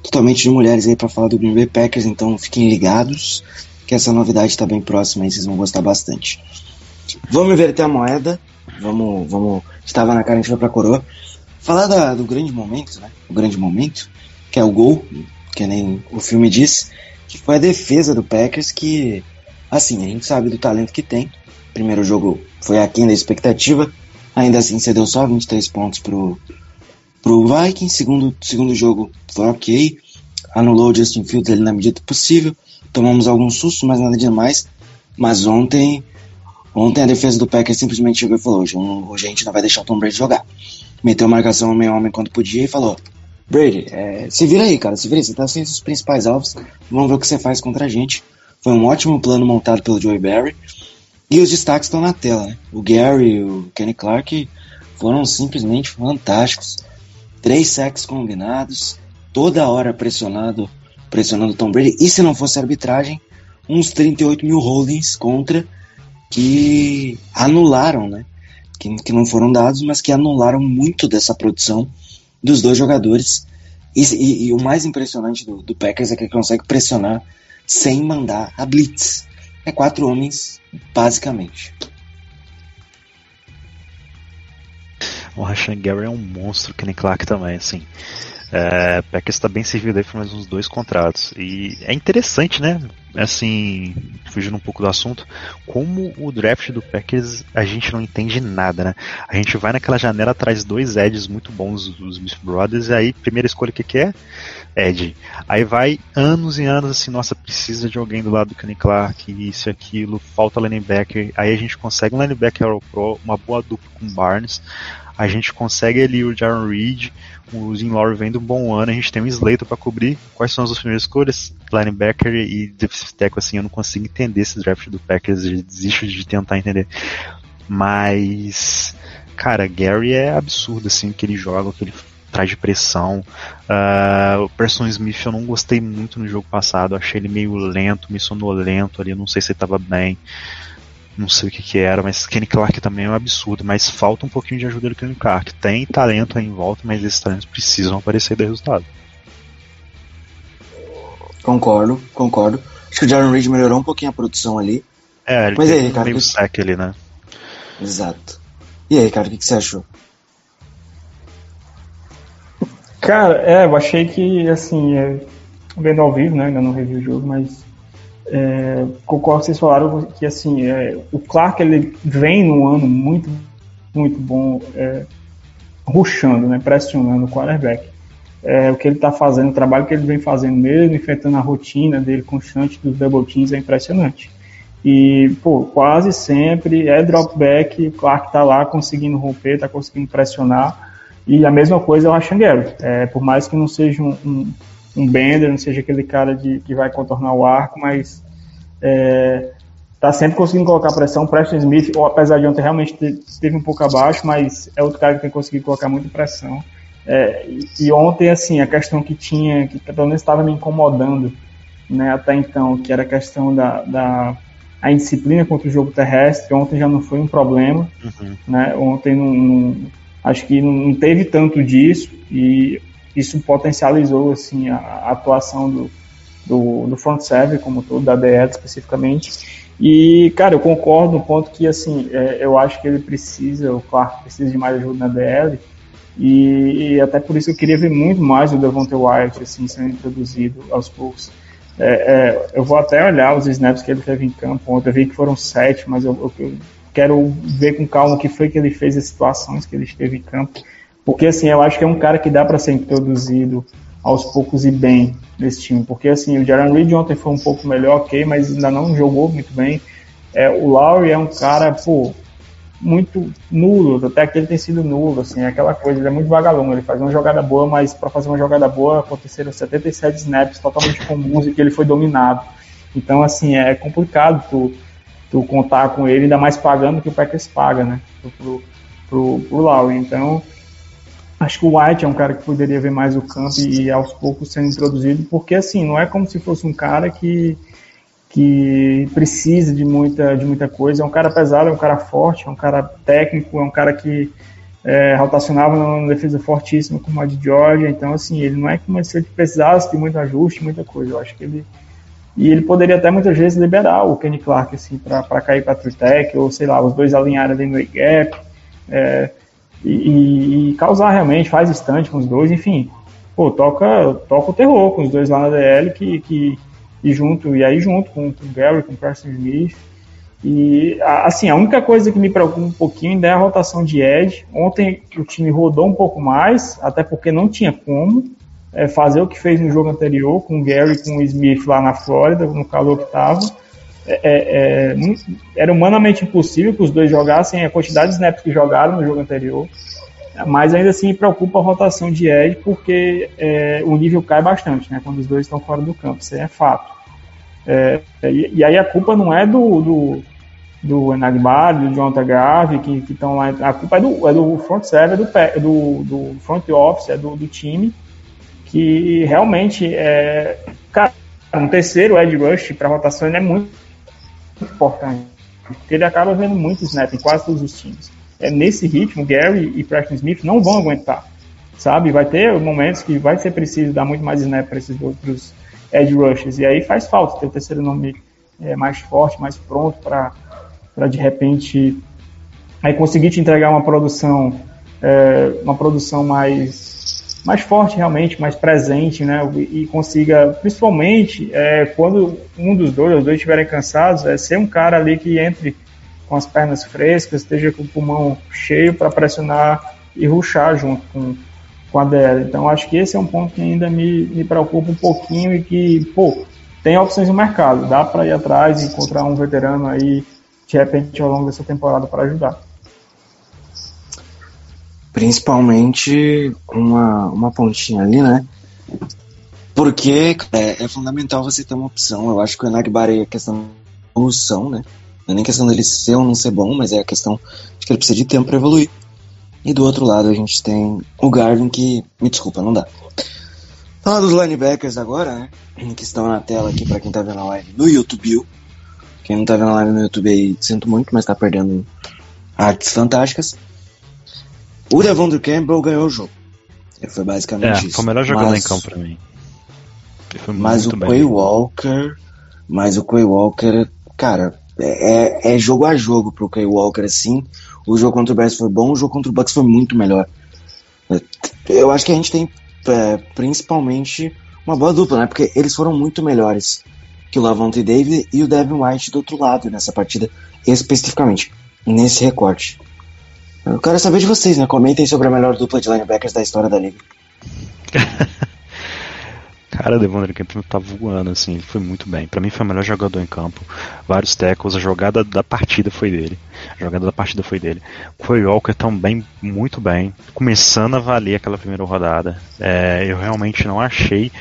totalmente de mulheres aí pra falar do Green Bay Packers, então fiquem ligados que essa novidade tá bem próxima aí, vocês vão gostar bastante. Vamos inverter a moeda, vamos, vamos, estava na cara, a gente vai pra coroa. Falar da- do grande momento, né, o grande momento, que é o gol, que nem o filme diz, que foi a defesa do Packers, que, assim, a gente sabe do talento que tem, primeiro jogo foi aquém da expectativa. Ainda assim, cedeu só 23 pontos pro, pro Vikings. Segundo, segundo jogo foi ok. Anulou o Justin Fields ali na medida possível. Tomamos alguns sustos, mas nada demais. Mas ontem, ontem a defesa do Packers simplesmente chegou e falou: hoje, hoje a gente não vai deixar o Tom Brady jogar. Meteu marcação homem a homem quando podia e falou: Brady, é, se vira aí, cara, se vira aí. Você tá sem os principais alvos. Vamos ver o que você faz contra a gente. Foi um ótimo plano montado pelo Joey Barry. E os destaques estão na tela, né? O Gary e o Kenny Clark foram simplesmente fantásticos. Três sacks combinados, toda hora pressionado, pressionando Tom Brady. E se não fosse arbitragem, uns 38 mil holdings contra que anularam, né? Que, que não foram dados, mas que anularam muito dessa produção dos dois jogadores. E, e- e o mais impressionante do, do Packers é que ele consegue pressionar sem mandar a blitz. É quatro homens, basicamente. O Rashan Gary é um monstro, Kenny Clark também, assim. É, Packers está bem servido aí por mais uns dois contratos. E é interessante, né? Assim, fugindo um pouco do assunto, como o draft do Packers a gente não entende nada, né? A gente vai naquela janela atrás dois Eds muito bons dos Smith Brothers, e aí primeira escolha que, que é? Ed. Aí vai anos e anos assim, nossa, precisa de alguém do lado do Kenny Clark, isso e aquilo, falta linebacker. Aí a gente consegue um linebacker All Pro, uma boa dupla com Barnes. A gente consegue ali o Jaron Reed, o Zin Lowry vem um bom ano, a gente tem um Slater para cobrir. Quais são as duas primeiras escolhas? Linebacker e defensive tackle, assim, eu não consigo entender esse draft do Packers, eu desisto de tentar entender. Mas, cara, Gary é absurdo, assim, que ele joga, o que ele traz de pressão. Ah, o Person Smith eu não gostei muito no jogo passado, achei ele meio lento, meio sonolento ali, não sei se ele tava bem. Não sei o que que era, mas Kenny Clark também é um absurdo, mas falta um pouquinho de ajuda do Kenny Clark. Tem talento aí em volta, mas esses talentos precisam aparecer e dar resultado. Concordo, concordo. Acho que o Jaron Reed melhorou um pouquinho a produção ali. É, ele Mas tem aí, Ricardo, meio que- sec ali, né? Exato. E aí, cara, o que, que você achou? Cara, é, eu achei que, assim, é, vendo ao vivo, né, ainda não revi o jogo, mas é, concordo que vocês falaram que, assim, é, o Clark, ele vem num ano muito, muito bom, é, rushando, né, pressionando o quarterback. É, o que ele está fazendo, o trabalho que ele vem fazendo mesmo, enfrentando a rotina dele constante dos double teams é impressionante. E, pô, quase sempre é drop back, o Clark tá lá conseguindo romper, tá conseguindo pressionar. E a mesma coisa é o Rashan Gary. É, por mais que não seja um, um, um bender, não seja aquele cara de, que vai contornar o arco, mas é, tá sempre conseguindo colocar pressão. Preston Smith, ou apesar de ontem realmente te- esteve um pouco abaixo, mas é outro cara que tem conseguido colocar muita pressão. É, e, e ontem, assim, a questão que tinha, que pelo menos estava me incomodando, né, até então, que era a questão da, da a indisciplina contra o jogo terrestre, ontem já não foi um problema, Uhum. né? Ontem não, não- acho que não teve tanto disso e isso potencializou assim a, a atuação do, do, do front server como todo, da DL especificamente. E, cara, eu concordo no ponto que, assim, é, eu acho que ele precisa, o Clark precisa de mais ajuda na DL, e, e até por isso eu queria ver muito mais o Devontae Wyatt, assim, sendo introduzido aos poucos. É, é, eu vou até olhar os snaps que ele teve em campo ontem, eu vi que foram sete, mas eu, eu- eu quero ver com calma o que foi que ele fez, as situações que ele esteve em campo, porque assim, eu acho que é um cara que dá para ser introduzido aos poucos e bem nesse time, porque assim, o Jaron Reed ontem foi um pouco melhor, ok, mas ainda não jogou muito bem. É, o Lowry é um cara, pô, muito nulo, até ele tem sido nulo, assim, é aquela coisa, ele é muito vagalume, ele faz uma jogada boa, mas para fazer uma jogada boa aconteceram 77 snaps totalmente comuns e que ele foi dominado. Então, assim, é complicado tu, tu contar com ele, ainda mais pagando que o Packers paga, né, pro, pro, pro Lowry. Então, acho que o White é um cara que poderia ver mais o campo e, aos poucos sendo introduzido, porque, assim, não é como se fosse um cara que que precisa de muita, de muita coisa. É um cara pesado, é um cara forte, é um cara técnico, é um cara que é, rotacionava numa defesa fortíssima como a de Georgia. Então, assim, ele não é como se ele precisasse de muito ajuste, muita coisa. Eu acho que ele. E ele poderia até muitas vezes liberar o Kenny Clark assim, para cair para Tech, ou sei lá, os dois alinharem ali no gap. É, e, e, causar realmente, faz estante com os dois, enfim. Pô, toca, toca o terror com os dois lá na DL que, que e junto e aí junto com, com o Gary, com o Preston Smith. E assim, a única coisa que me preocupa um pouquinho ainda é a rotação de edge. Ontem o time rodou um pouco mais, até porque não tinha como é, fazer o que fez no jogo anterior, com o Gary com o Smith lá na Flórida, no calor que estava. É, é, é era humanamente impossível que os dois jogassem a quantidade de snaps que jogaram no jogo anterior. Mas ainda assim preocupa a rotação de edge, porque é, o nível cai bastante, né? Quando os dois estão fora do campo, isso é fato. É, e, e, aí a culpa não é do, do, do Enagbari, do Jonathan Garvey, que estão lá. A culpa é do, é do front server, do, do, do front office, é do, do time, que realmente é. Cara, um terceiro edge rush para rotação é muito importante. Ele acaba vendo muito snap em quase todos os times. É, nesse ritmo, Gary e Preston Smith não vão aguentar. Sabe? Vai ter momentos que vai ser preciso dar muito mais snap para esses outros edge rushers. E aí faz falta ter o terceiro nome é, mais forte, mais pronto para de repente aí conseguir te entregar uma produção é, uma produção mais mais forte realmente, mais presente, né? E consiga, principalmente é, quando um dos dois, os dois estiverem cansados, é ser um cara ali que entre com as pernas frescas, esteja com o pulmão cheio para pressionar e ruxar junto com, com a DL. Então acho que esse é um ponto que ainda me, me preocupa um pouquinho e que, pô, tem opções no mercado, dá para ir atrás e encontrar um veterano aí de repente ao longo dessa temporada para ajudar. Principalmente uma, uma pontinha ali, né? Porque é, é fundamental você ter uma opção. Eu acho que o Enagbari é questão de evolução, né? Não é nem questão dele ser ou não ser bom, mas é a questão de que ele precisa de tempo para evoluir. E do outro lado a gente tem o Garvin que, me desculpa, não dá. Falar dos linebackers agora, né? Que estão na tela aqui para quem tá vendo a live no YouTube. Quem não tá vendo a live no YouTube aí, sinto muito, mas tá perdendo artes fantásticas. O Devondre Campbell ganhou o jogo. Foi basicamente é, isso. Foi o melhor jogador mas, em campo pra mim. mas o Quay Walker. Mas o Quay Walker, cara, é, é, é jogo a jogo pro Quay Walker, assim. O jogo contra o Bears foi bom, o jogo contra o Bucks foi muito melhor. Eu acho que a gente tem é, principalmente uma boa dupla, né? Porque eles foram muito melhores que o Lavonte David e o Devin White do outro lado nessa partida, especificamente, nesse recorte. Eu quero saber de vocês, né? Comentem sobre a melhor dupla de linebackers da história da liga. Cara, Devondre Campbell tá voando, assim, ele foi muito bem. Para mim foi o melhor jogador em campo. Vários tackles, a jogada da partida foi dele. A jogada da partida foi dele. O Walker também muito bem, começando a valer aquela primeira rodada. É, eu realmente não achei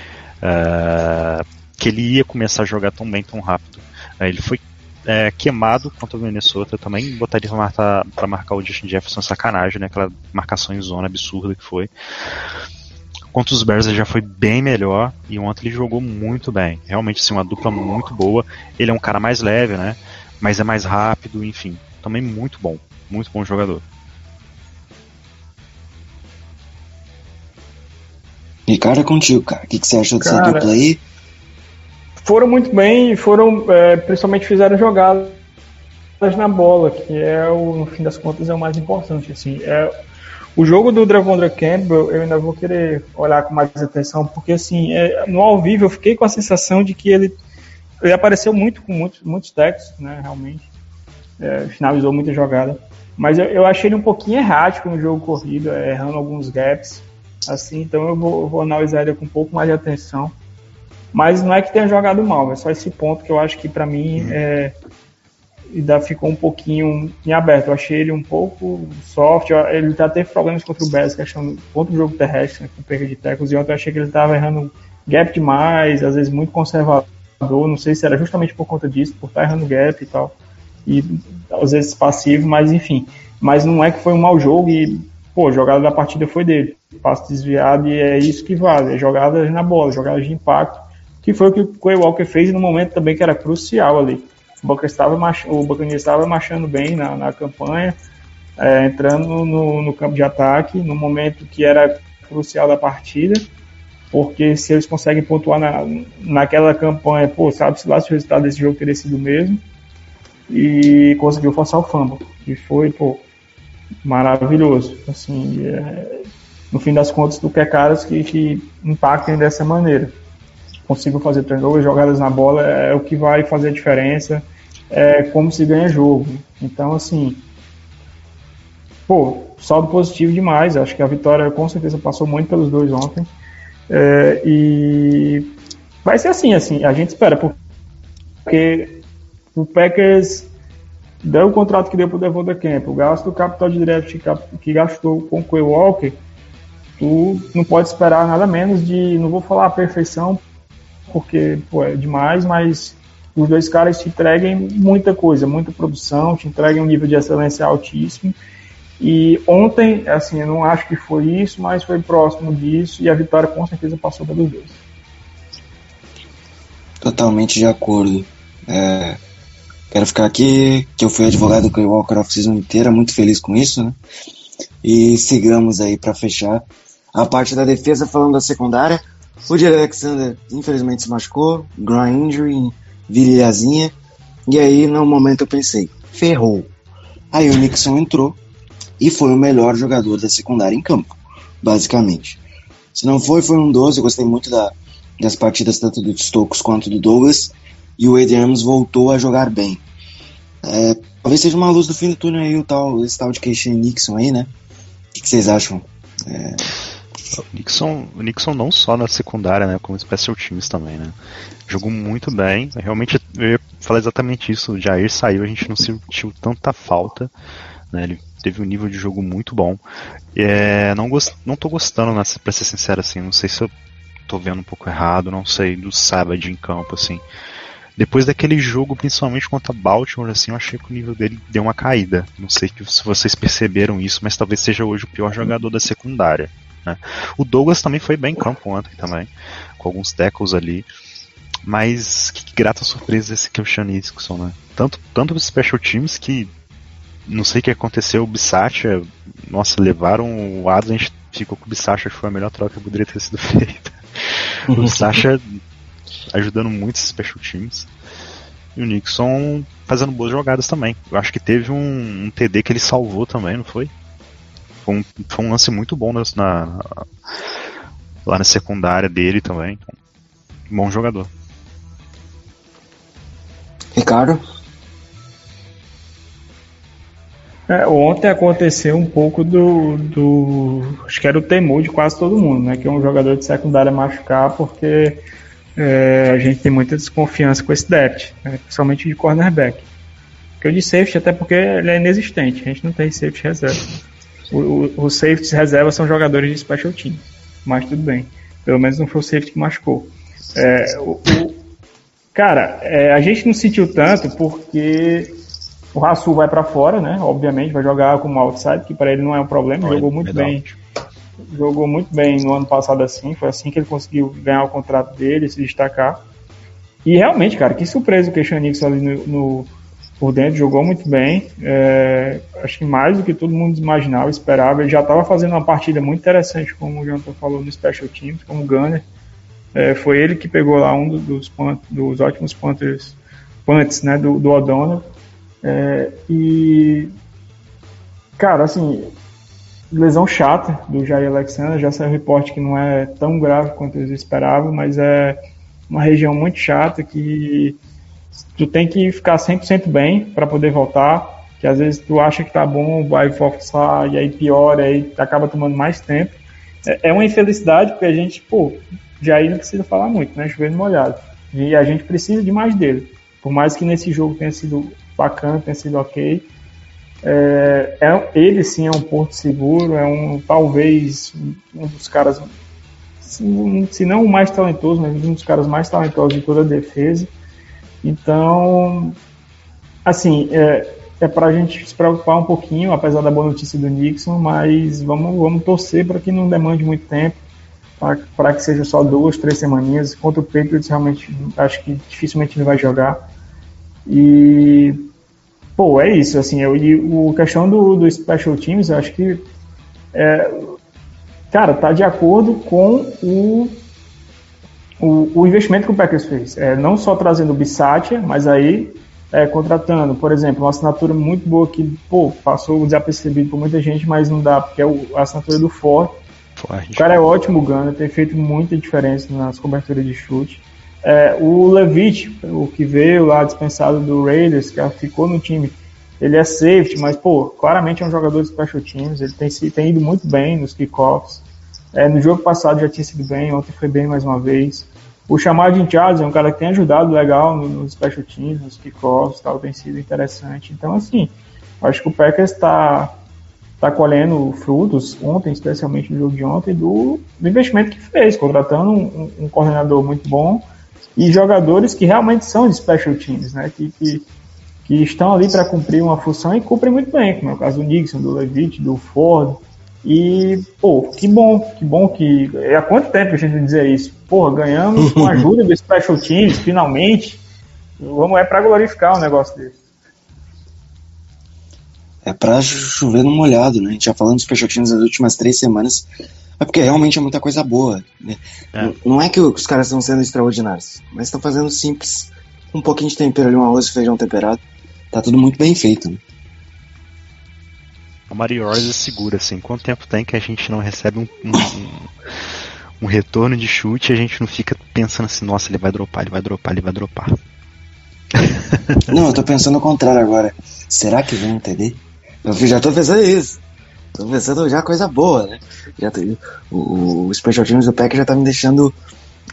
uh, que ele ia começar a jogar tão bem, tão rápido. Uh, ele foi é, queimado contra o Minnesota. também botaria pra marcar, pra marcar o Justin Jefferson sacanagem, né? Aquela marcação em zona absurda que foi. Contra os Bears ele já foi bem melhor e ontem ele jogou muito bem. Realmente, assim, uma dupla muito boa. Ele é um cara mais leve, né? Mas é mais rápido, enfim. Também muito bom. Muito bom jogador. Ricardo, é contigo, cara. O que, que você achou dessa cara, dupla aí? Foram muito bem e foram, é, principalmente fizeram jogadas na bola, que é o, no fim das contas é o mais importante. Assim, é, o jogo do Dravondra Campbell eu ainda vou querer olhar com mais atenção, porque assim, é, no ao vivo eu fiquei com a sensação de que ele, ele apareceu muito com muitos, muitos textos, né, realmente. é, finalizou muita jogada. Mas eu, eu, achei ele um pouquinho errático no jogo corrido, é, errando alguns gaps. Assim, então eu vou, vou, analisar ele com um pouco mais de atenção. Mas não é que tenha jogado mal, é só esse ponto que eu acho que para mim é, ainda ficou um pouquinho em aberto. Eu achei ele um pouco soft. Ele já teve problemas contra o Bears, questão contra o jogo terrestre, né, com perda de tecos. E ontem eu achei que ele estava errando gap demais, às vezes muito conservador. Não sei se era justamente por conta disso, por estar errando gap e tal e às vezes passivo, mas enfim. Mas não é que foi um mau jogo e, pô, a jogada da partida foi dele. Passo desviado e é isso que vale, é jogadas na bola, jogadas de impacto, que foi o que o Quay Walker fez no momento também que era crucial ali. O Buccaneers estava, o estava marchando bem na, na campanha, é, entrando no, no campo de ataque, no momento que era crucial da partida, porque se eles conseguem pontuar na, naquela campanha, pô, sabe-se lá se o resultado desse jogo teria sido o mesmo e conseguiu forçar o fumble. E foi, pô, maravilhoso. Assim, é, no fim das contas, tu quer caras que, que impactem dessa maneira. Consigam fazer turnover, jogadas na bola é o que vai fazer a diferença, é como se ganha jogo. Então, assim, pô, saldo positivo demais. Acho que a vitória com certeza passou muito pelos dois ontem. É, e vai ser assim, assim, a gente espera, porque o Packers deu o contrato que deu para o Devonta Camp, o gasto do capital de draft que gastou com o Quay Walker, tu não pode esperar nada menos de, não vou falar a perfeição, porque pô, é demais, mas os dois caras te entreguem muita coisa, muita produção, te entreguem um nível de excelência altíssimo. E ontem, assim, eu não acho que foi isso, mas foi próximo disso e a vitória com certeza passou pelos dois. Totalmente de acordo. É, Quero ficar aqui, que eu fui advogado do Walker off-season inteira, muito feliz com isso, né? E sigamos aí para fechar a parte da defesa falando da secundária. O Jerry Alexander infelizmente se machucou, groin injury, virilhazinha. E aí no momento eu pensei, ferrou. Aí o Nixon entrou e foi o melhor jogador da secundária em campo, basicamente. Se não foi, foi um 12. Eu gostei muito da, das partidas tanto do Stokes quanto do Douglas e o Adrians voltou a jogar bem. É, talvez seja uma luz do fim do túnel aí o tal, esse tal de Keishan Nixon aí, né? O que, que vocês acham? É... Nixon, Nixon não só na secundária, né, como special teams também, né? Jogou muito bem. Realmente, eu ia falar exatamente isso. O Jair saiu, a gente não sentiu tanta falta. Né? Ele teve um nível de jogo muito bom. É, não, gost, não tô gostando, né, pra ser sincero, assim. Não sei se eu tô vendo um pouco errado, não sei, do Savage em campo, assim. Depois daquele jogo, principalmente contra Baltimore, assim, eu achei que o nível dele deu uma caída. Não sei se vocês perceberam isso, mas talvez seja hoje o pior jogador da secundária. Né? O Douglas também foi bem em campo ontem também, com alguns tackles ali. Mas que grata surpresa esse Sean Nixon, né? Tanto, tanto os special teams que não sei o que aconteceu, o Bissacha, nossa, levaram o Adams, a gente ficou com o Bissacha, que foi a melhor troca que poderia ter sido feita. O Bissacha ajudando muito esses special teams. E o Nixon fazendo boas jogadas também. Eu acho que teve um, um TD que ele salvou também, não foi? Foi um, foi um lance muito bom na, na, lá na secundária dele também. Então, bom jogador. Ricardo? É, ontem aconteceu um pouco do, do. Acho que era o temor de quase todo mundo, né? Que é um jogador de secundária machucar, porque é, a gente tem muita desconfiança com esse depth, né, principalmente de cornerback. Que eu de safety, até porque ele é inexistente, a gente não tem safety reserva. Os safeties reserva são jogadores de special team, mas tudo bem. Pelo menos não foi o safety que machucou. É, o, o, cara, é, a gente não sentiu tanto porque o Rasul vai para fora, né? Obviamente, vai jogar como outside, que para ele não é um problema, jogou muito bem jogou muito bem no ano passado assim, foi assim que ele conseguiu ganhar o contrato dele, se destacar. E realmente, cara, que surpresa o Christian Nixon ali no, no, por dentro, jogou muito bem. É, acho que mais do que todo mundo imaginava, esperava. Ele já estava fazendo uma partida muito interessante, como o Jonathan falou, no Special Teams, como Gunner. É, foi ele que pegou lá um dos, dos ótimos punters, punts né, do, do O'Donnell. É, e, cara, assim, lesão chata do Jair Alexander, já saiu um reporte que não é tão grave quanto eles esperavam, mas é uma região muito chata que tu tem que ficar 100% bem para poder voltar, que às vezes tu acha que tá bom, vai forçar e aí piora, aí acaba tomando mais tempo. É, é uma infelicidade porque a gente, pô, já aí não precisa falar muito, né? Chovendo molhado. E a gente precisa de mais dele. Por mais que nesse jogo tenha sido bacana, tenha sido ok, é, é- ele sim é um porto seguro, é um talvez um dos caras, se, se não o mais talentoso, mas um dos caras mais talentosos de toda a defesa. Então, assim, é, é para a gente se preocupar um pouquinho, apesar da boa notícia do Nixon, mas vamos, vamos torcer para que não demande muito tempo, para que seja só duas, três semaninhas. Contra o Patriots, realmente, acho que dificilmente ele vai jogar. E Pô, é isso, assim, eu, e o questão do, do Special Teams, eu acho que é, cara, tá de acordo com o, o, o investimento que o Packers fez. É, não só trazendo o Bissatia, mas aí é, contratando, por exemplo, uma assinatura muito boa que, pô, passou desapercebido por muita gente, mas não dá, porque é o, a assinatura do Ford. O Forte. cara é ótimo, o Gunner, tem feito muita diferença nas coberturas de chute. É, o Levitt, o que veio lá dispensado do Raiders, que ficou no time, ele é safety, mas, pô, claramente é um jogador de special teams, ele tem, se- tem ido muito bem nos kickoffs. É, no jogo passado já tinha sido bem, ontem foi bem mais uma vez. O chamado de é um cara que tem ajudado legal no- nos special teams, nos kickoffs tal, tem sido interessante. Então, assim, acho que o Packers está tá colhendo frutos, ontem, especialmente no jogo de ontem, do, do investimento que fez, contratando um, um- um coordenador muito bom e jogadores que realmente são de special teams, né? Que, que, que estão ali para cumprir uma função e cumprem muito bem, como é o caso do Nixon, do Levitt, do Ford. E, pô, que bom, que bom que. Há quanto tempo a gente dizer isso? Porra, ganhamos com a ajuda do Special Teams, finalmente. Vamos, é para glorificar um negócio desse. É pra chover no molhado, né? A gente já falando dos special teams nas últimas três semanas. É porque realmente é muita coisa boa. né? É. Não é que os caras estão sendo extraordinários, mas estão fazendo simples. Um pouquinho de tempero ali, um arroz e feijão temperado. Tá tudo muito bem feito. Né? A Mario Orz é segura, assim. Quanto tempo tem que a gente não recebe um, um, um- retorno de chute e a gente não fica pensando assim, nossa, ele vai dropar, ele vai dropar, ele vai dropar. Não, eu tô pensando ao contrário agora. Será que vem um TD? Eu já tô pensando isso. Tô pensando já coisa boa, né? Já tô- o, o Special Teams do Pack já tá me deixando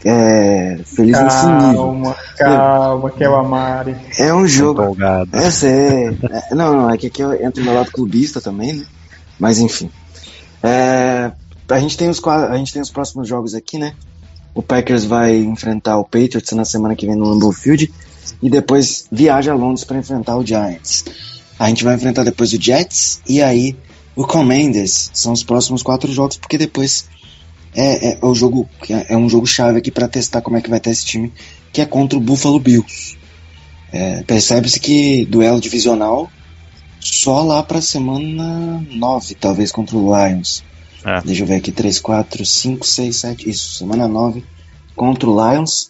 é, feliz nesse nível. Calma, calma, que é o Amari. É um jogo. Empolgado. Essa é. é- Não, não, é que aqui eu entro no meu lado clubista também, né? Mas enfim. É, a, gente tem os, a gente tem os próximos jogos aqui, né? O Packers vai enfrentar o Patriots na semana que vem no Lambeau Field e depois viaja a Londres para enfrentar o Giants. A gente vai enfrentar depois o Jets e aí o Commanders. São os próximos quatro jogos, porque depois é, é o jogo é um jogo chave aqui para testar como é que vai estar esse time, que é contra o Buffalo Bills. É, Percebe-se que duelo divisional só lá pra semana 9, talvez contra o Lions. É. Deixa eu ver aqui, 3, 4, 5, 6, 7, isso, semana 9 contra o Lions.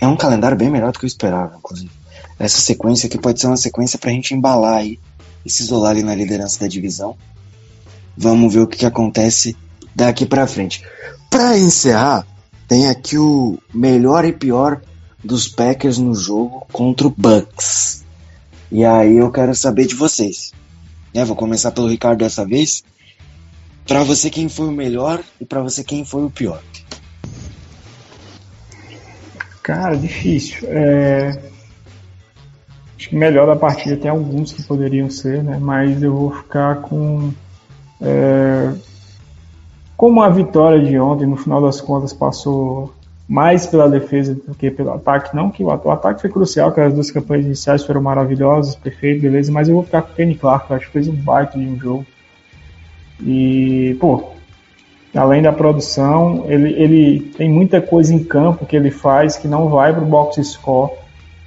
É um calendário bem melhor do que eu esperava, inclusive. Essa sequência aqui pode ser uma sequência pra gente embalar aí e se isolar ali na liderança da divisão. Vamos ver o que, que acontece daqui pra frente. Pra encerrar, tem aqui o melhor e pior dos Packers no jogo contra o Bucks. E aí eu quero saber de vocês. Né, vou começar pelo Ricardo dessa vez. Pra você quem foi o melhor e pra você quem foi o pior. Cara, difícil. É... Acho que melhor da partida tem alguns que poderiam ser, né? Mas eu vou ficar com. É... Como a vitória de ontem, no final das contas, passou mais pela defesa do que pelo ataque. Não que o, o ataque foi crucial, que as duas campanhas iniciais foram maravilhosas, perfeito, beleza. Mas eu vou ficar com o Kenny Clark, eu acho que fez um baita de um jogo. E, pô, além da produção, ele, ele tem muita coisa em campo que ele faz que não vai pro box score.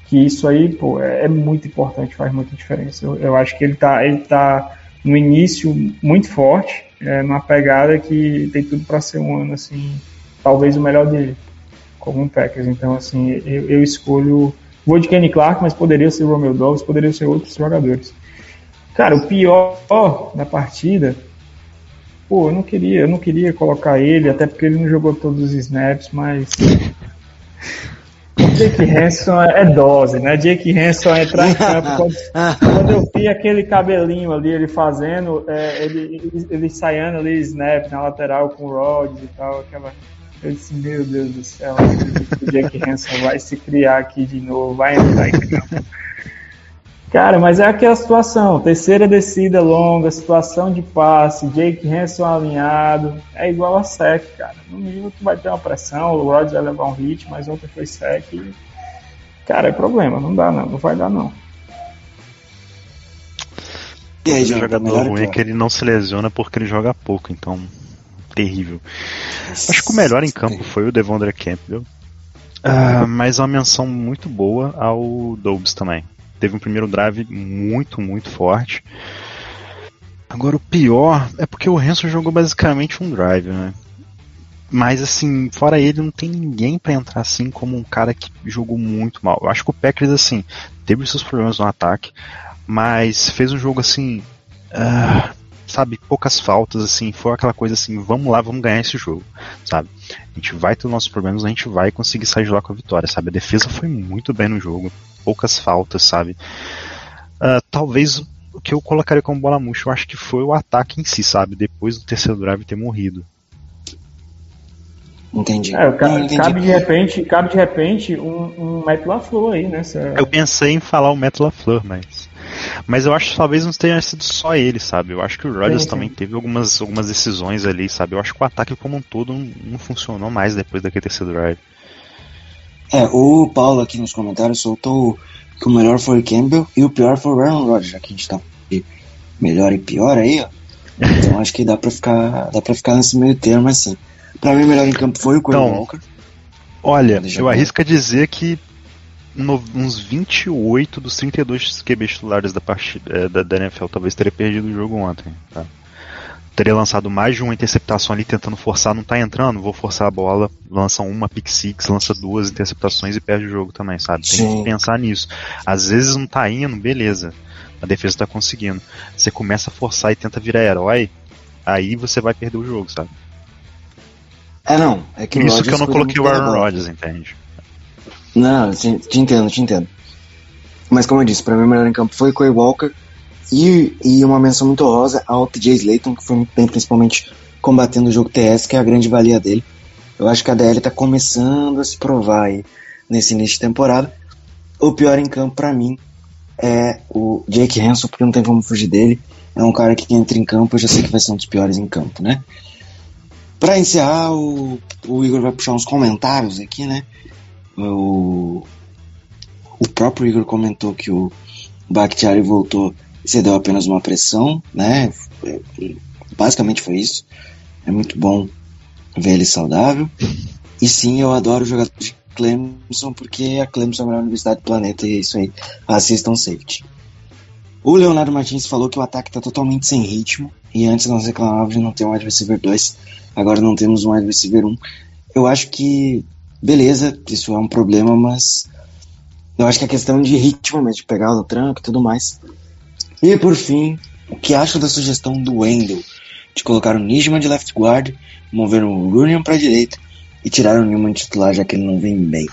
Que isso aí, pô, é, é muito importante, faz muita diferença. Eu, eu acho que ele tá, ele tá no início muito forte, é, numa pegada que tem tudo para ser um ano assim, talvez o melhor dele, como um Packers. Então, assim, eu, eu escolho. Vou de Kenny Clark, mas poderia ser o Romeo Dobbs, poderia ser outros jogadores. Cara, o pior da partida Pô, eu não queria, eu não queria colocar ele, até porque ele não jogou todos os snaps, mas Jake Hanson é dose, né? Jake Hanson entrar em campo quando, quando eu vi aquele cabelinho ali, ele fazendo, é, ele, ele, ele saindo ali, snap na lateral com o Rodgers e tal, aquela. Eu disse, meu Deus do céu, o Jake Hanson vai se criar aqui de novo, vai entrar em campo. Cara, mas é aquela situação, terceira descida longa, situação de passe, Jake Hanson alinhado, é igual a sec, cara. No mínimo tu vai ter uma pressão, o Rodgers vai levar um hit, mas ontem foi sec e... Cara, é problema, não dá não, não vai dar não. E aí, O Jonathan, jogador ruim é que ele não se lesiona porque ele joga pouco, então. Terrível. Acho que o melhor em campo foi o Devondre Campbell. Ah, mas uma menção muito boa ao Dobbs também. Teve um primeiro drive muito, muito forte. Agora o pior é porque o Hanson jogou basicamente um drive, né? Mas assim, fora ele, não tem ninguém pra entrar assim como um cara que jogou muito mal. Eu acho que o Packers, assim, teve seus problemas no ataque, mas fez um jogo assim. ah, sabe, poucas faltas, assim, foi aquela coisa assim, vamos lá, vamos ganhar esse jogo, sabe? A gente vai ter os nossos problemas, a gente vai conseguir sair de lá com a vitória, sabe? A defesa foi muito bem no jogo, poucas faltas, sabe? Ah, talvez o que eu colocaria como bola murcha, eu acho que foi o ataque em si, sabe? Depois do terceiro drive ter morrido. Entendi. É, ca- Não, entendi. cabe de repente, cabe de repente um, um Matt LaFleur aí, né? Cê- Eu pensei em falar o Matt LaFleur, mas. Mas eu acho que talvez não tenha sido só ele, sabe? Eu acho que o Rodgers também teve algumas, algumas decisões ali, sabe? Eu acho que o ataque como um todo não, não funcionou mais depois daquele terceiro drive. É, o Paulo aqui nos comentários soltou que o melhor foi o Campbell e o pior foi o Aaron Rodgers, já que a gente tá de melhor e pior aí, ó. Então acho que dá pra ficar, dá pra ficar nesse meio termo assim. Pra mim, o melhor em campo foi o Quay Então, Walker. Olha, Deixa eu arrisco a dizer que no- uns 28 dos 32 QBs titulares da, partida, eh, da, da NFL talvez teria perdido o jogo ontem. tá? Teria lançado mais de uma interceptação ali tentando forçar, não tá entrando, vou forçar a bola, lança uma pick six, lança duas interceptações e perde o jogo também, sabe? Tem Sim. que pensar nisso. Às vezes não tá indo, beleza. A defesa tá conseguindo. Você começa a forçar e tenta virar herói, aí você vai perder o jogo, sabe? É, não. É que Isso que eu não coloquei o Aaron. Rodgers, entende? Não, te, te entendo, te entendo. Mas como eu disse, pra mim o melhor em campo foi Quay Walker e, e uma menção muito honrosa ao TJ Slayton, que foi muito bem, principalmente combatendo o jogo TS, que é a grande valia dele. Eu acho que a DL tá começando a se provar aí nesse início de temporada. O pior em campo pra mim é o Jake Hanson, porque não tem como fugir dele. É um cara que entra em campo, eu já sei que vai ser um dos piores em campo, né? Pra encerrar, o, o Igor vai puxar uns comentários aqui, né? O, o próprio Igor comentou que o Bakhtiari voltou cedeu apenas uma pressão, né? É, Basicamente foi isso. É muito bom ver ele saudável. E sim, eu adoro o jogador de Clemson, porque a Clemson é a melhor universidade do planeta e é isso aí. Assistam safety. O Leonardo Martins falou que o ataque está totalmente sem ritmo. E antes nós reclamávamos de não ter um wide receiver 2. Agora não temos um wide receiver 1. Eu acho que, beleza, isso é um problema, mas eu acho que é questão de ritmo mesmo, de pegar no tranco e tudo mais. E por fim, o que acho da sugestão do Wendell de colocar o Nijman de left guard, mover o Runion para direita e tirar o Newman de titular, já que ele não vem bem.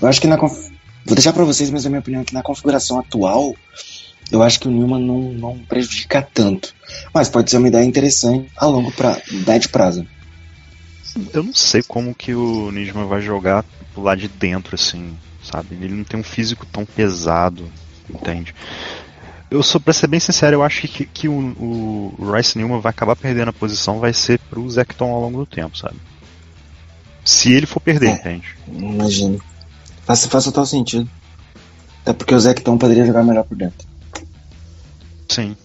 Eu acho que na conf... vou deixar para vocês, mas a minha opinião é que na configuração atual, eu acho que o Newman não, não prejudica tanto. Mas pode ser uma ideia interessante a longo prazo, médio prazo. Eu não sei como que o Nijman vai jogar lado de dentro, assim, sabe? Ele não tem um físico tão pesado, entende? Eu sou, pra ser bem sincero, eu acho que, que o, o Rice Newman vai acabar perdendo a posição, vai ser pro Zecton ao longo do tempo, sabe? Se ele for perder, É. entende? Imagino. Faz, faz total sentido. Até porque o Zecton poderia jogar melhor por dentro. Sim.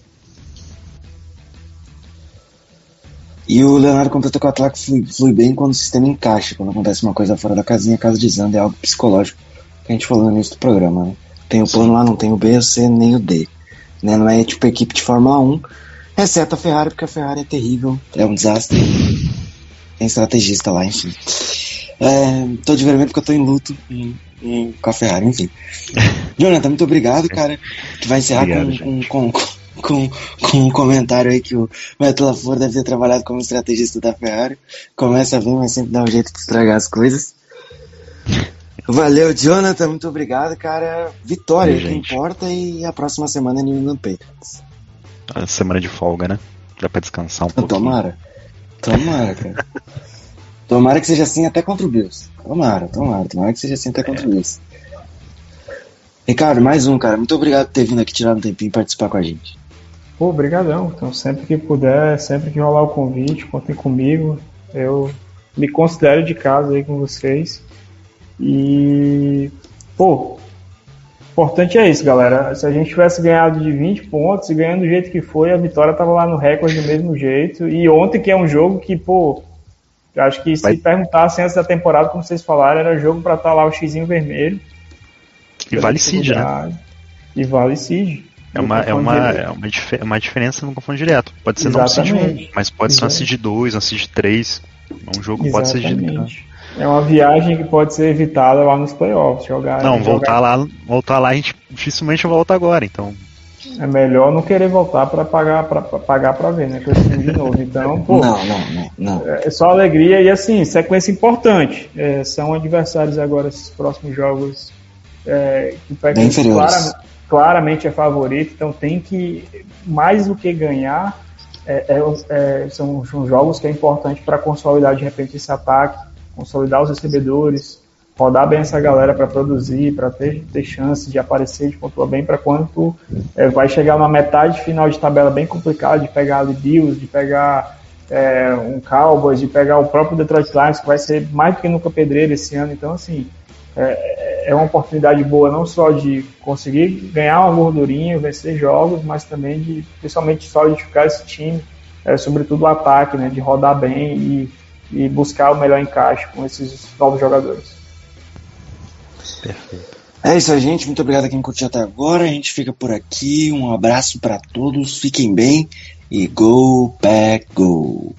E o Leonardo completou que o ataque flui, flui bem quando o sistema encaixa. Quando acontece uma coisa fora da casinha, a casa desanda. É algo psicológico que a gente falou no início do programa. Né? Tem o plano lá, não tem o B, o C, nem o D. Né? Não é tipo equipe de Fórmula 1, exceto a Ferrari, porque a Ferrari é terrível, é um desastre. Tem estrategista lá, enfim. É, tô de vermelho porque eu tô em luto em- em- com a Ferrari, enfim. Jonathan, muito obrigado, cara. Que vai encerrar Obrigado, com, com, com, com, com um comentário aí que o Beto deve ter trabalhado como estrategista da Ferrari. Começa bem, mas sempre dá um jeito de estragar as coisas. Valeu, Jonathan. Muito obrigado, cara. Vitória, Valeu, que gente. importa. E a próxima semana é New England Patriots. A semana de folga, né? Dá pra descansar um pouquinho. Tomara. Tomara, cara. tomara que seja assim até contra o Bills. Tomara, tomara. Tomara que seja assim até contra o Bills. Ricardo, mais um, cara. Muito obrigado por ter vindo aqui tirar um tempinho e participar com a gente. Pô, obrigadão. Então, sempre que puder, sempre que rolar o convite, contem comigo. Eu me considero de casa aí com vocês. E, pô, importante é isso, galera. Se a gente tivesse ganhado de 20 pontos e ganhando do jeito que foi, a vitória tava lá no recorde do mesmo jeito. E ontem, que é um jogo que, pô, acho que se Vai- perguntassem antes da temporada, como vocês falaram, era jogo pra estar lá o xizinho vermelho. E vale seed, né? E vale seed. É uma, é, uma, é uma, dif- é uma diferença no confronto direto. Pode ser não seed 1, Exatamente. mas pode ser uma Exatamente. seed 2, uma seed 3. Um jogo pode ser de. É uma viagem que pode ser evitada lá nos playoffs. Jogar, Não, jogar- voltar lá, voltar lá a gente dificilmente volta agora, então. É melhor não querer voltar para pagar para pagar para ver, né? Esse time de novo. Então, pô, Não, não, não, não. é só alegria e assim, sequência importante. É, são adversários agora esses próximos jogos é, que o Bem Packers inferiores. clara- claramente é favorito, então tem que mais do que ganhar é, é, é, são, são jogos que é importante para consolidar de repente esse ataque, consolidar os recebedores, rodar bem essa galera para produzir, para ter, ter chance de aparecer, de pontuar bem para quando é, vai chegar numa metade final de tabela bem complicada, de pegar ali Bills, de pegar é, um Cowboys, de pegar o próprio Detroit Lions, que vai ser mais do que nunca pedreiro esse ano. Então, assim, é, é uma oportunidade boa não só de conseguir ganhar uma gordurinha, vencer jogos, mas também de, principalmente, solidificar esse time, é, sobretudo o ataque, né, de rodar bem e, e buscar o melhor encaixe com esses novos jogadores. Perfeito. É isso aí, gente. Muito obrigado a quem curtiu até agora. A gente fica por aqui. Um abraço pra todos. Fiquem bem e go back go.